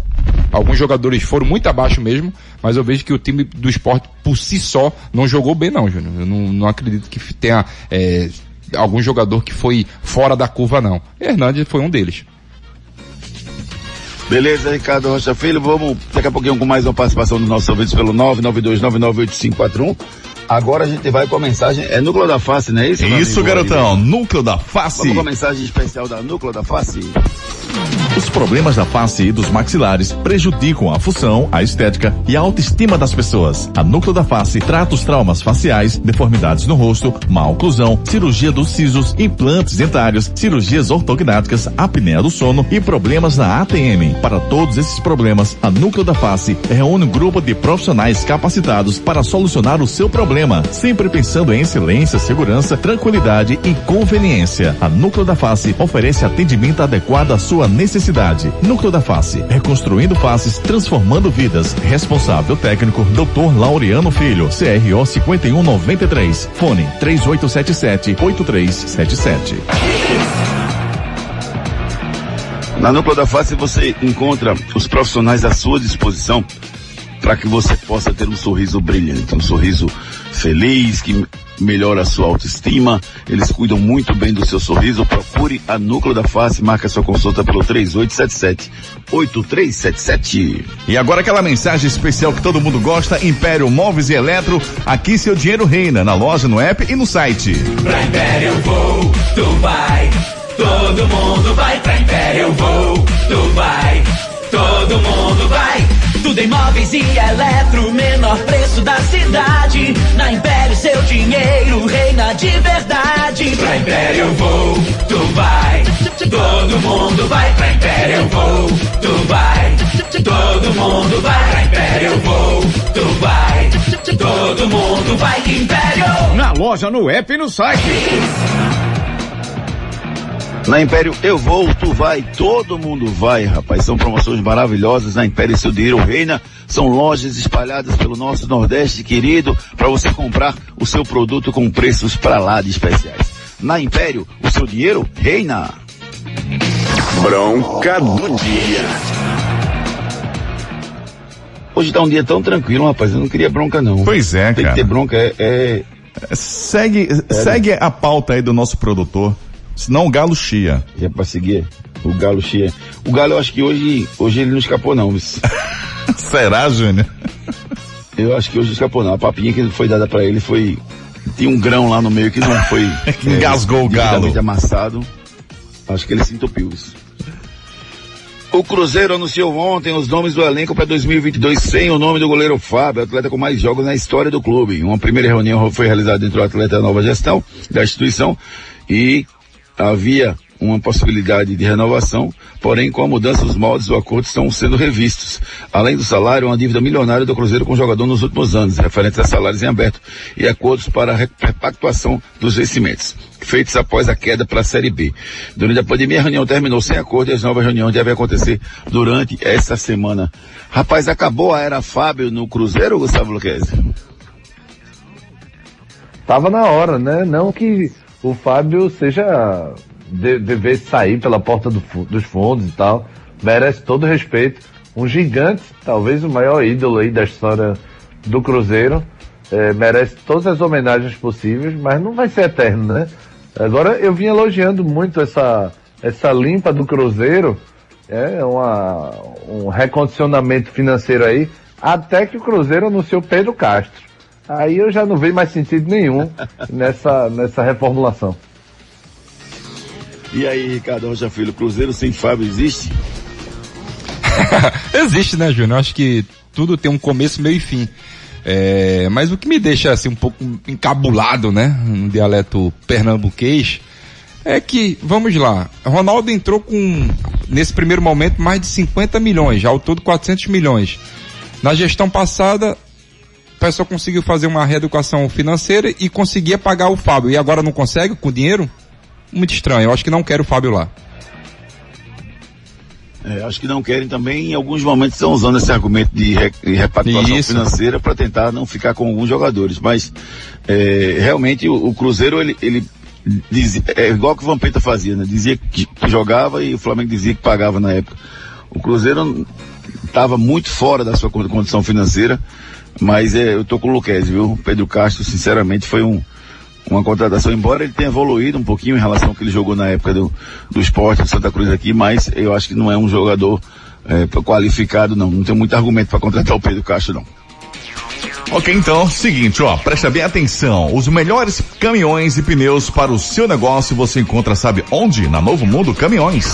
Alguns jogadores foram muito abaixo mesmo, mas eu vejo que o time do esporte por si só não jogou bem não, Júnior. Eu não, não acredito que tenha é, algum jogador que foi fora da curva não. Hernandes foi um deles. Beleza, Ricardo Rocha Filho, vamos daqui a pouquinho com mais uma participação dos nossos ouvintes pelo 992998541. Agora a gente vai com a mensagem, é Núcleo da Face, não é isso? Isso, garotão, Núcleo da Face. Vamos com a mensagem especial da Núcleo da Face. Os problemas da face e dos maxilares prejudicam a função, a estética e a autoestima das pessoas. A Núcleo da Face trata os traumas faciais, deformidades no rosto, má oclusão, cirurgia dos sisos, implantes dentários, cirurgias ortognáticas, apneia do sono e problemas na ATM. Para todos esses problemas, a Núcleo da Face reúne um grupo de profissionais capacitados para solucionar o seu problema, sempre pensando em excelência, segurança, tranquilidade e conveniência. A Núcleo da Face oferece atendimento adequado à sua necessidade. Núcleo da Face, reconstruindo faces, transformando vidas. Responsável técnico, Dr. Laureano Filho, CRO 5193. Fone 3877 8377. Na Núcleo da Face você encontra os profissionais à sua disposição para que você possa ter um sorriso brilhante, um sorriso feliz, que melhora a sua autoestima. Eles cuidam muito bem do seu sorriso. Procure a Núcleo da Face, marca sua consulta pelo 3877 8377. E agora aquela mensagem especial que todo mundo gosta, Império Móveis e Eletro, aqui seu dinheiro reina, na loja, no app e no site. Pra Império eu vou, tu vai, todo mundo vai pra Império eu vou, tu vai, todo mundo vai. Tudo em móveis e eletro, menor preço da cidade. Na Império seu dinheiro reina de verdade. Pra Império eu vou, tu vai. Todo mundo vai pra Império, eu vou, tu vai. Todo mundo vai pra Império, eu vou, tu vai. Todo mundo vai Império. Na loja, no app e no site. Na Império eu vou, tu vai, todo mundo vai, rapaz. São promoções maravilhosas na Império Seu Dinheiro Reina. São lojas espalhadas pelo nosso Nordeste querido para você comprar o seu produto com preços para lá de especiais. Na Império, o seu dinheiro reina. Bronca do dia. Hoje tá um dia tão tranquilo, rapaz. Eu não queria bronca não. Pois é, Tem cara. que ter bronca, é, é... Segue, segue a pauta aí do nosso produtor. Senão o galo chia. É pra seguir o galo chia. O galo eu acho que hoje, hoje ele não escapou não. *laughs* Será, Júnior? Eu acho que hoje escapou não. A papinha que foi dada pra ele foi. Tinha um grão lá no meio que não foi. *laughs* Que engasgou o galo. amassado. Acho que ele se entupiu isso. O Cruzeiro anunciou ontem os nomes do elenco para 2022 sem o nome do goleiro Fábio, atleta com mais jogos na história do clube. Uma primeira reunião foi realizada entre o atleta e a nova gestão da instituição e havia uma possibilidade de renovação, porém com a mudança dos moldes do acordo estão sendo revistos. Além do salário, uma dívida milionária do Cruzeiro com o jogador nos últimos anos, referente a salários em aberto e acordos para a repactuação dos vencimentos, feitos após a queda para a Série B. Durante a pandemia, a reunião terminou sem acordo e as novas reuniões devem acontecer durante essa semana. Rapaz, acabou a era Fábio no Cruzeiro, Gustavo Luquezzi? Tava na hora, né? Não que o Fábio seja de, sair pela porta do dos fundos e tal. Merece todo o respeito. Um gigante, talvez o maior ídolo aí da história do Cruzeiro. É, merece todas as homenagens possíveis, mas não vai ser eterno, né? Agora eu vim elogiando muito essa, essa limpa do Cruzeiro. É uma, um recondicionamento financeiro aí. Até que o Cruzeiro anunciou Pedro Castro. Aí eu já não vejo mais sentido nenhum *laughs* nessa, nessa reformulação. E aí, Ricardo Rocha Filho, Cruzeiro sem Fábio existe? *laughs* Existe, né, Júnior? Acho que tudo tem um começo, meio e fim. É, mas o que me deixa assim um pouco encabulado, né, no dialeto pernambuquês, é que, vamos lá, Ronaldo entrou com, nesse primeiro momento, mais de 50 milhões, ao todo 400 milhões. Na gestão passada, o pessoal conseguiu fazer uma reeducação financeira e conseguia pagar o Fábio. E agora não consegue com dinheiro? Muito estranho. Eu acho que não quero o Fábio lá. É, acho que não querem também, em alguns momentos estão usando esse argumento de, re, de repactuação Isso. financeira para tentar não ficar com alguns jogadores. Mas é, realmente o, o Cruzeiro ele, ele dizia, é igual que o Vampeta fazia, né? Dizia que, jogava e o Flamengo dizia que pagava na época. O Cruzeiro estava muito fora da sua con- condição financeira, mas é, eu tô com o Luquez, viu? Pedro Castro, sinceramente, foi um, uma contratação, embora ele tenha evoluído um pouquinho em relação ao que ele jogou na época do, do esporte do Santa Cruz aqui, mas eu acho que não é um jogador é, qualificado, não. Não tem muito argumento para contratar o Pedro Castro, não. Ok, então, seguinte, ó, presta bem atenção. Os melhores caminhões e pneus para o seu negócio você encontra, sabe onde? Na Novo Mundo Caminhões.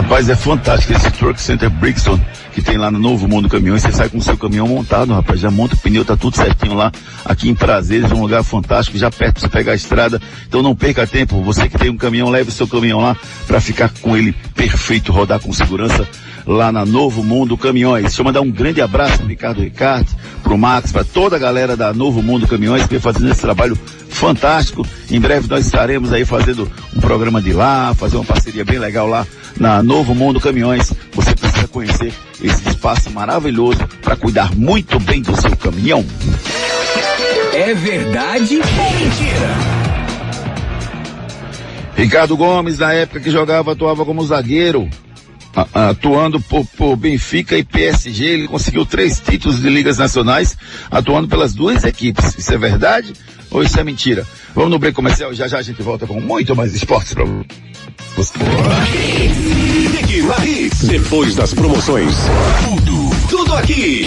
Rapaz, é fantástico esse Truck Center Brixton que tem lá no Novo Mundo Caminhões. Você sai com o seu caminhão montado, rapaz. Já monta o pneu, tá tudo certinho lá. Aqui em Prazeres, um lugar fantástico, já perto pra você pegar a estrada. Então não perca tempo. Você que tem um caminhão, leve o seu caminhão lá para ficar com ele perfeito, rodar com segurança lá na Novo Mundo Caminhões. Deixa eu mandar um grande abraço pro Ricardo Ricardo, pro Max, para toda a galera da Novo Mundo Caminhões que vem fazendo esse trabalho fantástico. Em breve nós estaremos aí fazendo um programa de lá, fazer uma parceria bem legal lá na Novo Mundo Caminhões. Você conhecer esse espaço maravilhoso para cuidar muito bem do seu caminhão. É verdade ou mentira? Ricardo Gomes, na época que jogava, atuava como zagueiro, atuando por, por Benfica e PSG. Ele conseguiu três títulos de ligas nacionais, atuando pelas duas equipes. Isso é verdade ou isso é mentira? Vamos no break comercial, já já a gente volta com muito mais esportes pra você. Depois das promoções. Tudo, tudo aqui.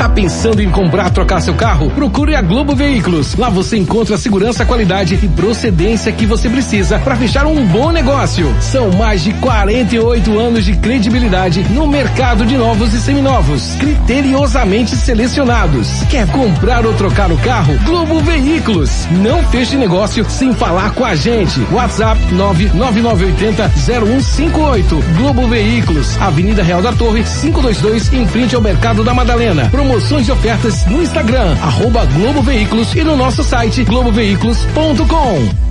Tá pensando em comprar, trocar seu carro? Procure a Globo Veículos. Lá você encontra a segurança, qualidade e procedência que você precisa para fechar um bom negócio. São mais de 48 anos de credibilidade no mercado de novos e seminovos, criteriosamente selecionados. Quer comprar ou trocar o carro? Globo Veículos. Não feche negócio sem falar com a gente. WhatsApp 99980 0158. Globo Veículos, Avenida Real da Torre, 522, em frente ao Mercado da Madalena. Promoções e ofertas no Instagram, arroba Globo Veículos e no nosso site globoveículos.com.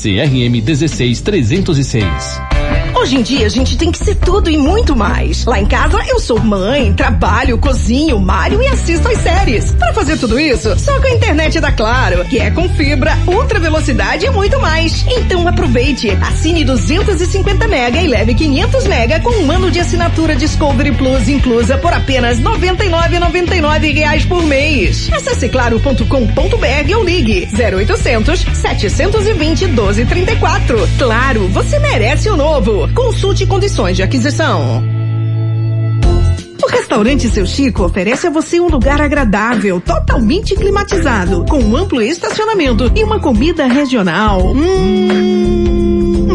CRM 16306. Hoje em dia a gente tem que ser tudo e muito mais. Lá em casa eu sou mãe, trabalho, cozinho, malho e assisto às séries. Para fazer tudo isso, só com a internet da Claro, que é com fibra, ultra velocidade e muito mais. Então aproveite, assine 250 mega e leve 500 mega com um ano de assinatura Discovery Plus inclusa por apenas 99,99 reais por mês. Acesse claro.com.br ou ligue 0800 720 1234. Claro, você merece o novo. Consulte condições de aquisição. O restaurante Seu Chico oferece a você um lugar agradável, totalmente climatizado, com um amplo estacionamento e uma comida regional. Hum,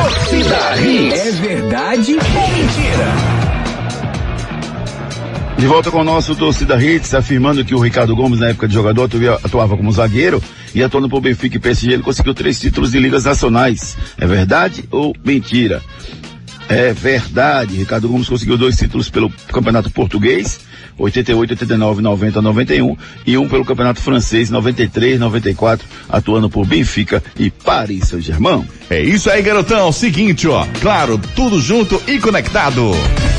Torcida Hits. É verdade ou mentira? De volta com o nosso torcida Hits, afirmando que o Ricardo Gomes, na época de jogador, atua- atuava como zagueiro e atuando por Benfica e PSG, ele conseguiu três títulos de ligas nacionais. É verdade ou mentira? É verdade. Ricardo Gomes conseguiu dois títulos pelo Campeonato Português, 88, 89, 90, 91, e um pelo Campeonato Francês, 93, 94, atuando por Benfica e Paris Saint-Germain. É isso aí, garotão. Seguinte, ó. Claro, tudo junto e conectado.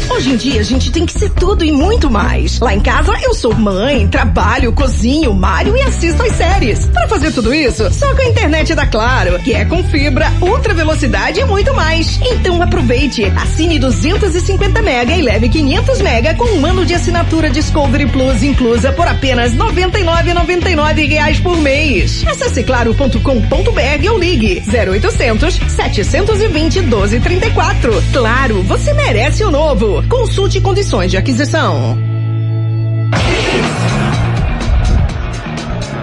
Hoje em dia a gente tem que ser tudo e muito mais. Lá em casa eu sou mãe, trabalho, cozinho, malho e assisto às séries. Para fazer tudo isso, só com a internet da Claro, que é com fibra, ultra velocidade e muito mais. Então aproveite, assine 250 mega e leve 500 mega com um ano de assinatura Discovery Plus inclusa por apenas 99,99 reais por mês. Acesse claro.com.br ou ligue 0800 720 1234. Claro, você merece o novo. Consulte condições de aquisição.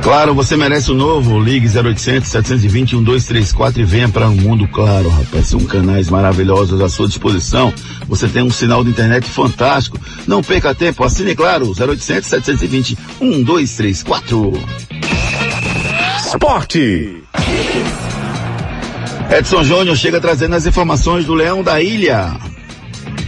Claro, você merece o novo. Ligue 0800 720 1234 e venha para um mundo claro, rapaz. São canais maravilhosos à sua disposição. Você tem um sinal de internet fantástico. Não perca tempo, assine claro. 0800 720 1234. Esporte. Edson Júnior chega trazendo as informações do Leão da Ilha.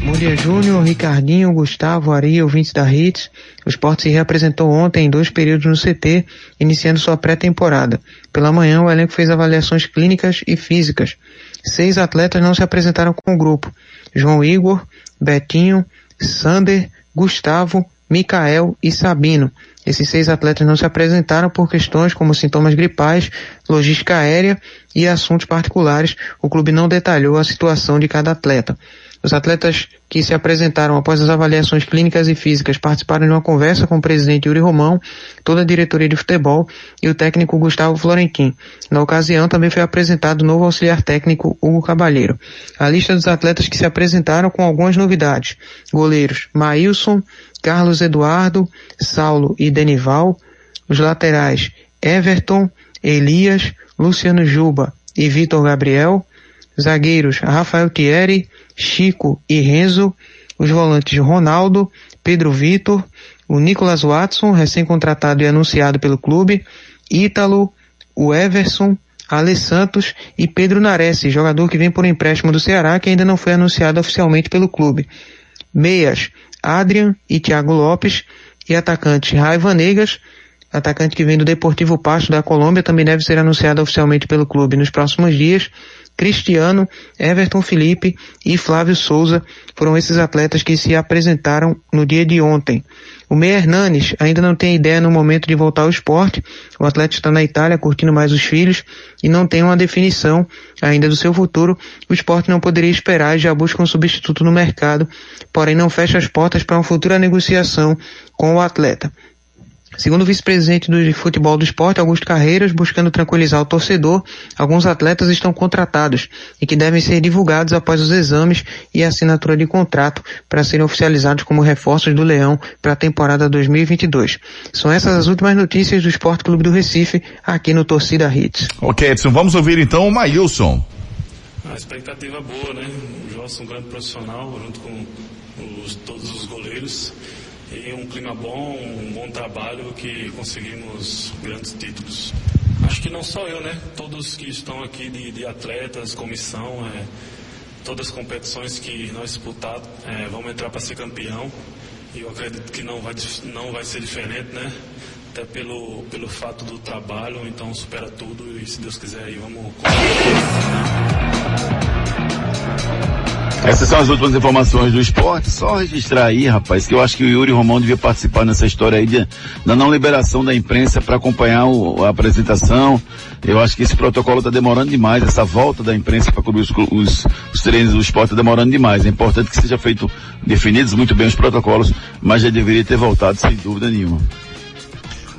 Bom dia, Júnior, Ricardinho, Gustavo, Ari, ouvintes da Hits. O esporte se reapresentou ontem em dois períodos no CT, iniciando sua pré-temporada. Pela manhã, o elenco fez avaliações clínicas e físicas. Seis atletas não se apresentaram com o grupo. João Igor, Betinho, Sander, Gustavo, Micael e Sabino. Esses seis atletas não se apresentaram por questões como sintomas gripais, logística aérea e assuntos particulares. O clube não detalhou a situação de cada atleta. Os atletas que se apresentaram após as avaliações clínicas e físicas participaram de uma conversa com o presidente Yuri Romão, toda a diretoria de futebol e o técnico Gustavo Florentin. Na ocasião também foi apresentado o novo auxiliar técnico Hugo Cabalheiro. A lista dos atletas que se apresentaram com algumas novidades. Goleiros Maílson, Carlos Eduardo, Saulo e Denival. Os laterais Everton, Elias, Luciano Juba e Vitor Gabriel. Zagueiros Rafael Thierry, Chico e Renzo, os volantes Ronaldo, Pedro Vitor, o Nicolas Watson, recém-contratado e anunciado pelo clube, Ítalo, o Everson, Ale Santos e Pedro Nares, jogador que vem por empréstimo do Ceará que ainda não foi anunciado oficialmente pelo clube. Meias, Adrian e Thiago Lopes e atacantes Raiva Negas, atacante que vem do Deportivo Pasto da Colômbia, também deve ser anunciado oficialmente pelo clube nos próximos dias. Cristiano, Everton Felipe e Flávio Souza foram esses atletas que se apresentaram no dia de ontem. O Meia Hernanes ainda não tem ideia no momento de voltar ao esporte. O atleta está na Itália curtindo mais os filhos e não tem uma definição ainda do seu futuro. O esporte não poderia esperar e já busca um substituto no mercado, porém não fecha as portas para uma futura negociação com o atleta. Segundo o vice-presidente do futebol do esporte, Augusto Carreiras, buscando tranquilizar o torcedor, alguns atletas estão contratados e que devem ser divulgados após os exames e assinatura de contrato para serem oficializados como reforços do Leão para a temporada 2022. São essas as últimas notícias do Esporte Clube do Recife, aqui no Torcida Hits. Ok, Edson, vamos ouvir então o Maílson. A expectativa boa, né? O Jossa é um grande profissional, junto com os, todos os goleiros e um clima bom, um bom trabalho que conseguimos grandes títulos. Acho que não só eu, né? Todos que estão aqui de, de atletas, comissão, é, todas as competições que nós disputamos, é, vamos entrar para ser campeão. E eu acredito que não vai, não vai ser diferente, né? Até pelo, pelo fato do trabalho, então supera tudo e se Deus quiser aí vamos. Essas são as últimas informações do esporte. Só registrar aí, rapaz, que eu acho que o Yuri Romão devia participar nessa história aí de, da não liberação da imprensa para acompanhar o, a apresentação. Eu acho que esse protocolo está demorando demais, essa volta da imprensa para cobrir os, os, os, treinos do esporte está demorando demais. É importante que seja feito, definidos muito bem os protocolos, mas já deveria ter voltado sem dúvida nenhuma.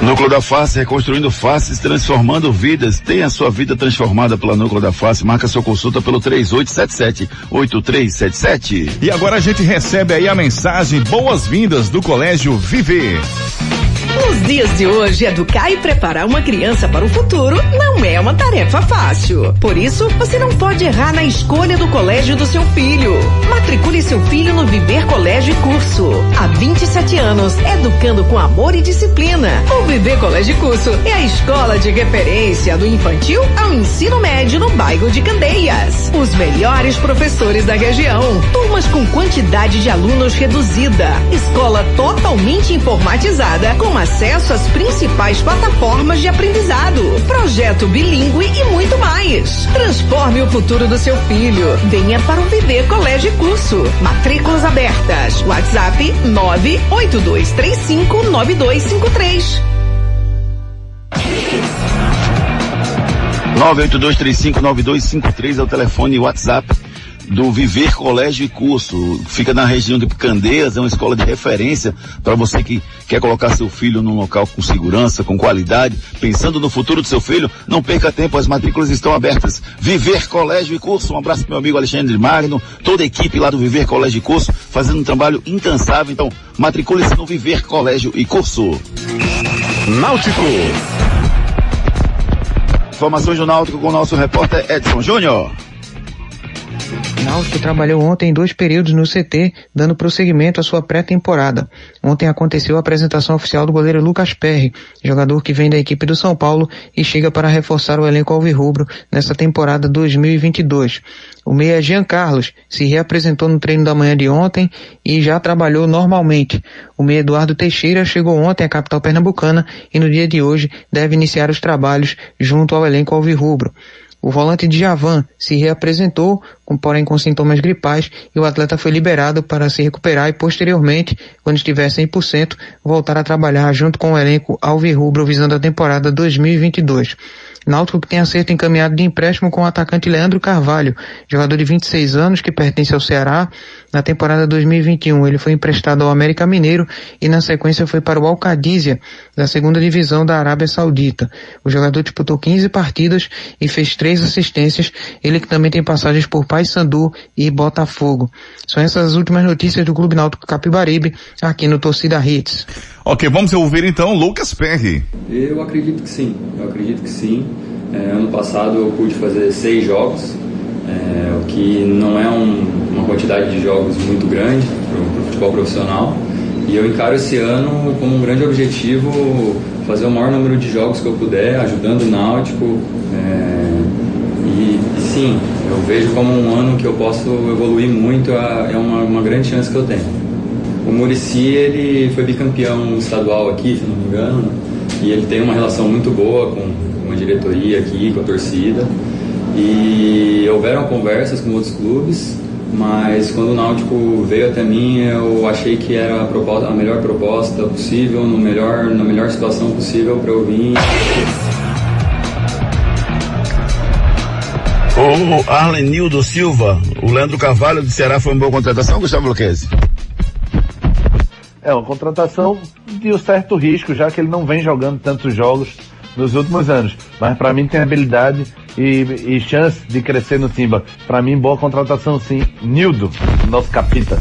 Núcleo da Face, reconstruindo faces, transformando vidas. Tenha sua vida transformada pela Núcleo da Face. Marca sua consulta pelo 3877-8377. E agora a gente recebe aí a mensagem boas-vindas do Colégio Viver. Nos dias de hoje, educar e preparar uma criança para o futuro não é uma tarefa fácil. Por isso, você não pode errar na escolha do colégio do seu filho. Matricule seu filho no Viver Colégio e Curso. Há 27 anos, educando com amor e disciplina. O Viver Colégio e Curso é a escola de referência do infantil ao ensino médio no bairro de Candeias. Os melhores professores da região. Turmas com quantidade de alunos reduzida. Escola totalmente informatizada com uma acesso às principais plataformas de aprendizado, projeto bilíngue e muito mais. Transforme o futuro do seu filho. Venha para o Viver Colégio e Curso. Matrículas abertas. WhatsApp 982359253. 982359253 é o telefone WhatsApp do Viver Colégio e Curso. Fica na região de Candeias, é uma escola de referência para você que quer colocar seu filho num local com segurança, com qualidade, pensando no futuro do seu filho. Não perca tempo, as matrículas estão abertas. Viver Colégio e Curso. Um abraço pro meu amigo Alexandre Magno, toda a equipe lá do Viver Colégio e Curso, fazendo um trabalho incansável. Então, matricule-se no Viver Colégio e Curso. Náutico. Informações do Náutico com o nosso repórter Edson Júnior. Náutico trabalhou ontem em dois períodos no CT, dando prosseguimento à sua pré-temporada. Ontem aconteceu a apresentação oficial do goleiro Lucas Perry, jogador que vem da equipe do São Paulo e chega para reforçar o elenco alvirrubro nessa temporada 2022. O meia Jean Carlos se reapresentou no treino da manhã de ontem e já trabalhou normalmente. O meia Eduardo Teixeira chegou ontem à capital pernambucana e no dia de hoje deve iniciar os trabalhos junto ao elenco alvirrubro. O volante Djavan se reapresentou, porém com sintomas gripais, e o atleta foi liberado para se recuperar e posteriormente, quando estiver 100%, voltar a trabalhar junto com o elenco Alvirrubro visando a temporada 2022. Náutico que tem acerto encaminhado de empréstimo com o atacante Leandro Carvalho, jogador de 26 anos que pertence ao Ceará. Na temporada 2021 ele foi emprestado ao América Mineiro e na sequência foi para o Alcadízia, da segunda divisão da Arábia Saudita. O jogador disputou 15 partidas e fez três assistências, ele que também tem passagens por Paysandu e Botafogo. São essas as últimas notícias do Clube Náutico Capibaribe, aqui no Torcida Hits. Ok, vamos ouvir então Lucas Perry. Eu acredito que sim, eu acredito que sim. É, ano passado eu pude fazer seis jogos, é, o que não é um, uma quantidade de jogos muito grande para o futebol profissional. E eu encaro esse ano como um grande objetivo fazer o maior número de jogos que eu puder, ajudando o Náutico. É, e, e, sim, eu vejo como um ano que eu posso evoluir muito, é uma, uma grande chance que eu tenho. O Murici ele foi bicampeão estadual aqui, se não me engano, e ele tem uma relação muito boa com, com a diretoria aqui, com a torcida. E houveram conversas com outros clubes, mas quando o Náutico veio até mim, eu achei que era a, proposta, a melhor proposta possível, no melhor, na melhor situação possível para eu vir. O Arlenildo Silva, o Leandro Carvalho do Ceará foi uma boa contratação, Gustavo Luquezzi? É uma contratação de um certo risco, já que ele não vem jogando tantos jogos nos últimos anos. Mas para mim tem habilidade e, e, chance de crescer no Timba. Para mim, boa contratação sim. Nildo, nosso capita.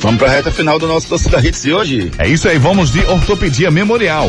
Vamos para a reta final do nosso Torcida Hits de hoje. É isso aí, vamos de Ortopedia Memorial.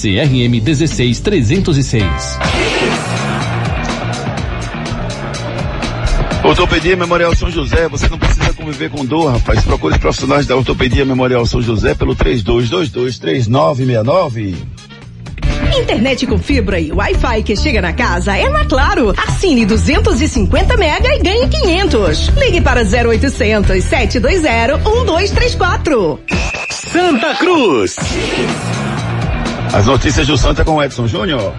CRM 16306. Ortopedia Memorial São José, você não precisa conviver com dor, rapaz. Procure os profissionais da Ortopedia Memorial São José pelo 32223969. Internet com fibra e Wi-Fi que chega na casa é na Claro. Assine 250 mega e ganhe 500. Ligue para 0800 720 1234. Santa Cruz. As notícias do Santa com Edson Júnior.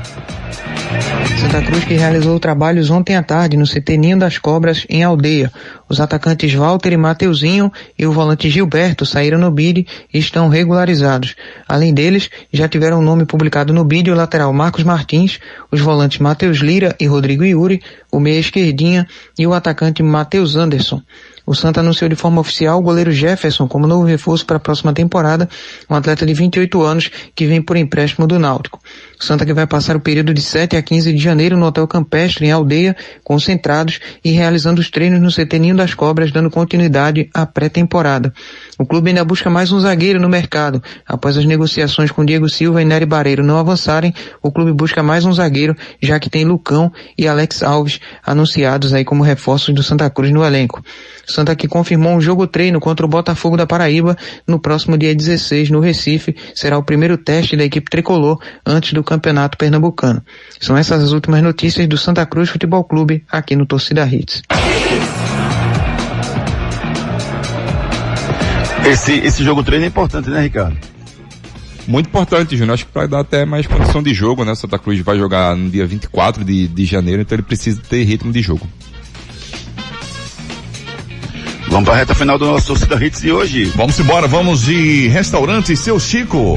Santa Cruz que realizou trabalhos ontem à tarde no CT Ninho das Cobras, em Aldeia. Os atacantes Walter e Mateuzinho e o volante Gilberto saíram no BID e estão regularizados. Além deles, já tiveram o nome publicado no BID o lateral Marcos Martins, os volantes Matheus Lira e Rodrigo Yuri, o meia esquerdinha e o atacante Matheus Anderson. O Santa anunciou de forma oficial o goleiro Jefferson como novo reforço para a próxima temporada, um atleta de 28 anos que vem por empréstimo do Náutico. Santa que vai passar o período de 7 a 15 de janeiro no Hotel Campestre, em Aldeia, concentrados e realizando os treinos no CT Ninho das Cobras, dando continuidade à pré-temporada. O clube ainda busca mais um zagueiro no mercado. Após as negociações com Diego Silva e Nery Bareiro não avançarem, o clube busca mais um zagueiro, já que tem Lucão e Alex Alves anunciados aí como reforços do Santa Cruz no elenco. Santa que confirmou um jogo treino contra o Botafogo da Paraíba no próximo dia 16 no Recife. Será o primeiro teste da equipe tricolor antes do Campeonato Pernambucano. São essas as últimas notícias do Santa Cruz Futebol Clube aqui no Torcida Hits. Esse, esse jogo treino é importante, né, Ricardo? Muito importante, Júnior. Acho que vai dar até mais condição de jogo, né? Santa Cruz vai jogar no dia 24 de, de janeiro, então ele precisa ter ritmo de jogo. Vamos para a reta final do nosso Torcida Hits de hoje. Vamos embora, vamos de Restaurante Seu Chico.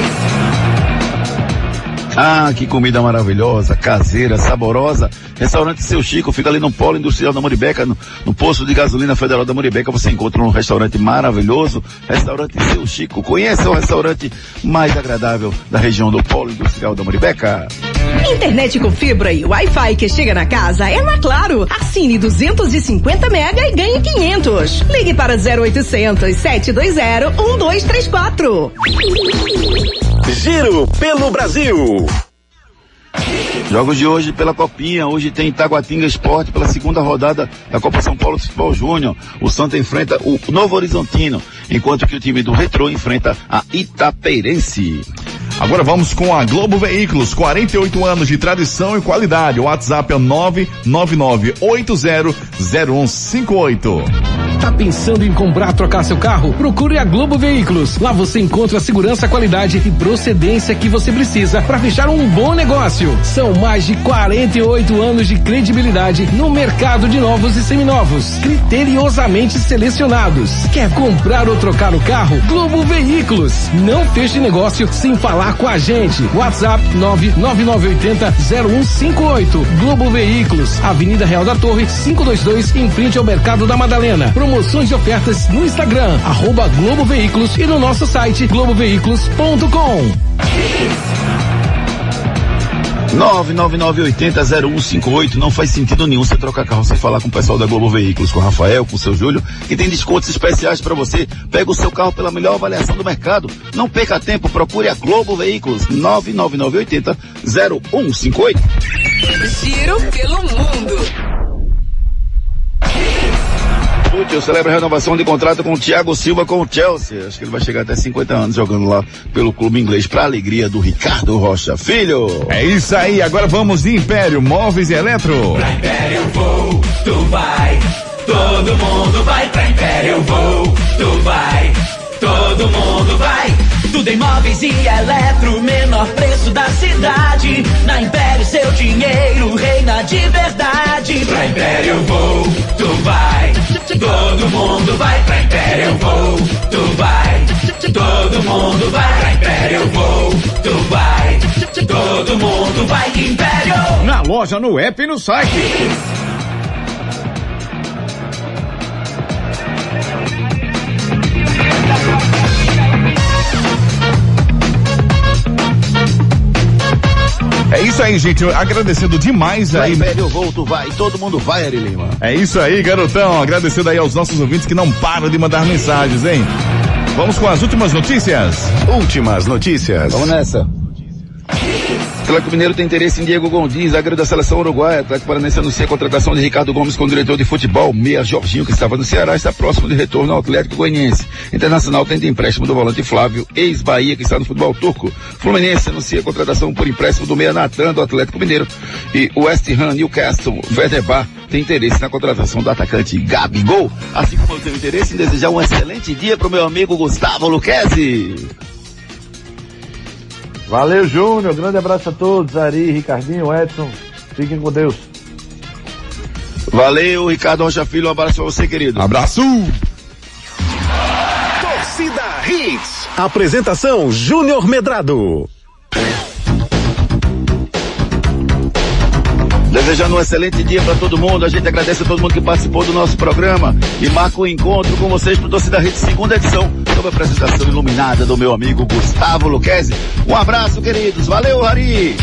Moribeca. Ah, que comida maravilhosa, caseira, saborosa. Restaurante Seu Chico fica ali no Polo Industrial da Moribeca, no, no posto de gasolina federal da Moribeca. Você encontra um restaurante maravilhoso, Restaurante Seu Chico. Conheça o restaurante mais agradável da região do Polo Industrial da Moribeca. Internet com fibra e Wi-Fi que chega na casa é na Claro. Assine 250 mega e ganhe 500. Ligue para 0800 720 1234. Giro pelo Brasil. Jogos de hoje pela Copinha. Hoje tem Taguatinga Esporte pela segunda rodada da Copa São Paulo Futebol Júnior. O Santa enfrenta o Novo Horizontino, enquanto que o time do Retrô enfrenta a Itapeirense. Agora vamos com a Globo Veículos, 48 anos de tradição e qualidade. O WhatsApp é 999800158. Tá pensando em comprar, trocar seu carro? Procure a Globo Veículos. Lá você encontra a segurança, qualidade e procedência que você precisa para fechar um bom negócio. São mais de 48 anos de credibilidade no mercado de novos e seminovos, criteriosamente selecionados. Quer comprar ou trocar o carro? Globo Veículos. Não feche negócio sem falar com a gente. WhatsApp 999800158. Globo Veículos, Avenida Real da Torre, 522, em frente ao Mercado da Madalena. Promoções e ofertas no Instagram, arroba Globo Veículos e no nosso site globoveículos.com. 999800158 não faz sentido nenhum você trocar carro sem falar com o pessoal da Globo Veículos, com o Rafael, com o seu Júlio, que tem descontos especiais para você. Pega o seu carro pela melhor avaliação do mercado. Não perca tempo, procure a Globo Veículos 999800158. Giro pelo mundo. Fútil celebra a renovação de contrato com o Thiago Silva com o Chelsea. Acho que ele vai chegar até 50 anos jogando lá pelo clube inglês para alegria do Ricardo Rocha Filho. É isso aí, agora vamos de Império Móveis e Eletro. Pra Império vou, tu vai. Todo mundo vai pra Império vou, tu vai. Todo mundo vai. Tudo em móveis e eletro, menor preço da cidade. Na Império seu dinheiro reina de verdade. Pra Império vou, tu vai. Todo mundo vai pra Império vou, tu vai. Todo mundo vai pra Império vou, tu vai. Todo mundo vai Império. Na loja, no app e no site. É isso aí, gente. Agradecendo demais Vai, aí. velho, eu volto, vai. Todo mundo vai, Ari Lima. É isso aí, garotão. Agradecendo aí aos nossos ouvintes que não param de mandar mensagens, hein? Vamos com as últimas notícias. Últimas notícias. Vamos nessa. Atlético Mineiro tem interesse em Diego Gondim, zagueiro da seleção uruguaia. Atlético Paranaense anuncia a contratação de Ricardo Gomes como diretor de futebol. Meia Jorginho, que estava no Ceará, está próximo de retorno ao Atlético Goianiense. Internacional de empréstimo do volante Flávio, ex-Bahia, que está no futebol turco. Fluminense anuncia a contratação por empréstimo do meia Natan do Atlético Mineiro. E West Ham, Newcastle, Werder tem interesse na contratação do atacante Gabigol, assim como eu tenho interesse em desejar um excelente dia para o meu amigo Gustavo Luquezzi. Valeu, Júnior. Grande abraço a todos. Ari, Ricardinho, Edson. Fiquem com Deus. Valeu, Ricardo Rocha Filho. Um abraço pra você, querido. Abraço! Torcida Hits. Apresentação Júnior Medrado. Desejando um excelente dia para todo mundo. A gente agradece a todo mundo que participou do nosso programa e marca o um encontro com vocês para Torcida Rede segunda edição, sob a apresentação iluminada do meu amigo Gustavo Luquezzi. Um abraço, queridos. Valeu, Ari!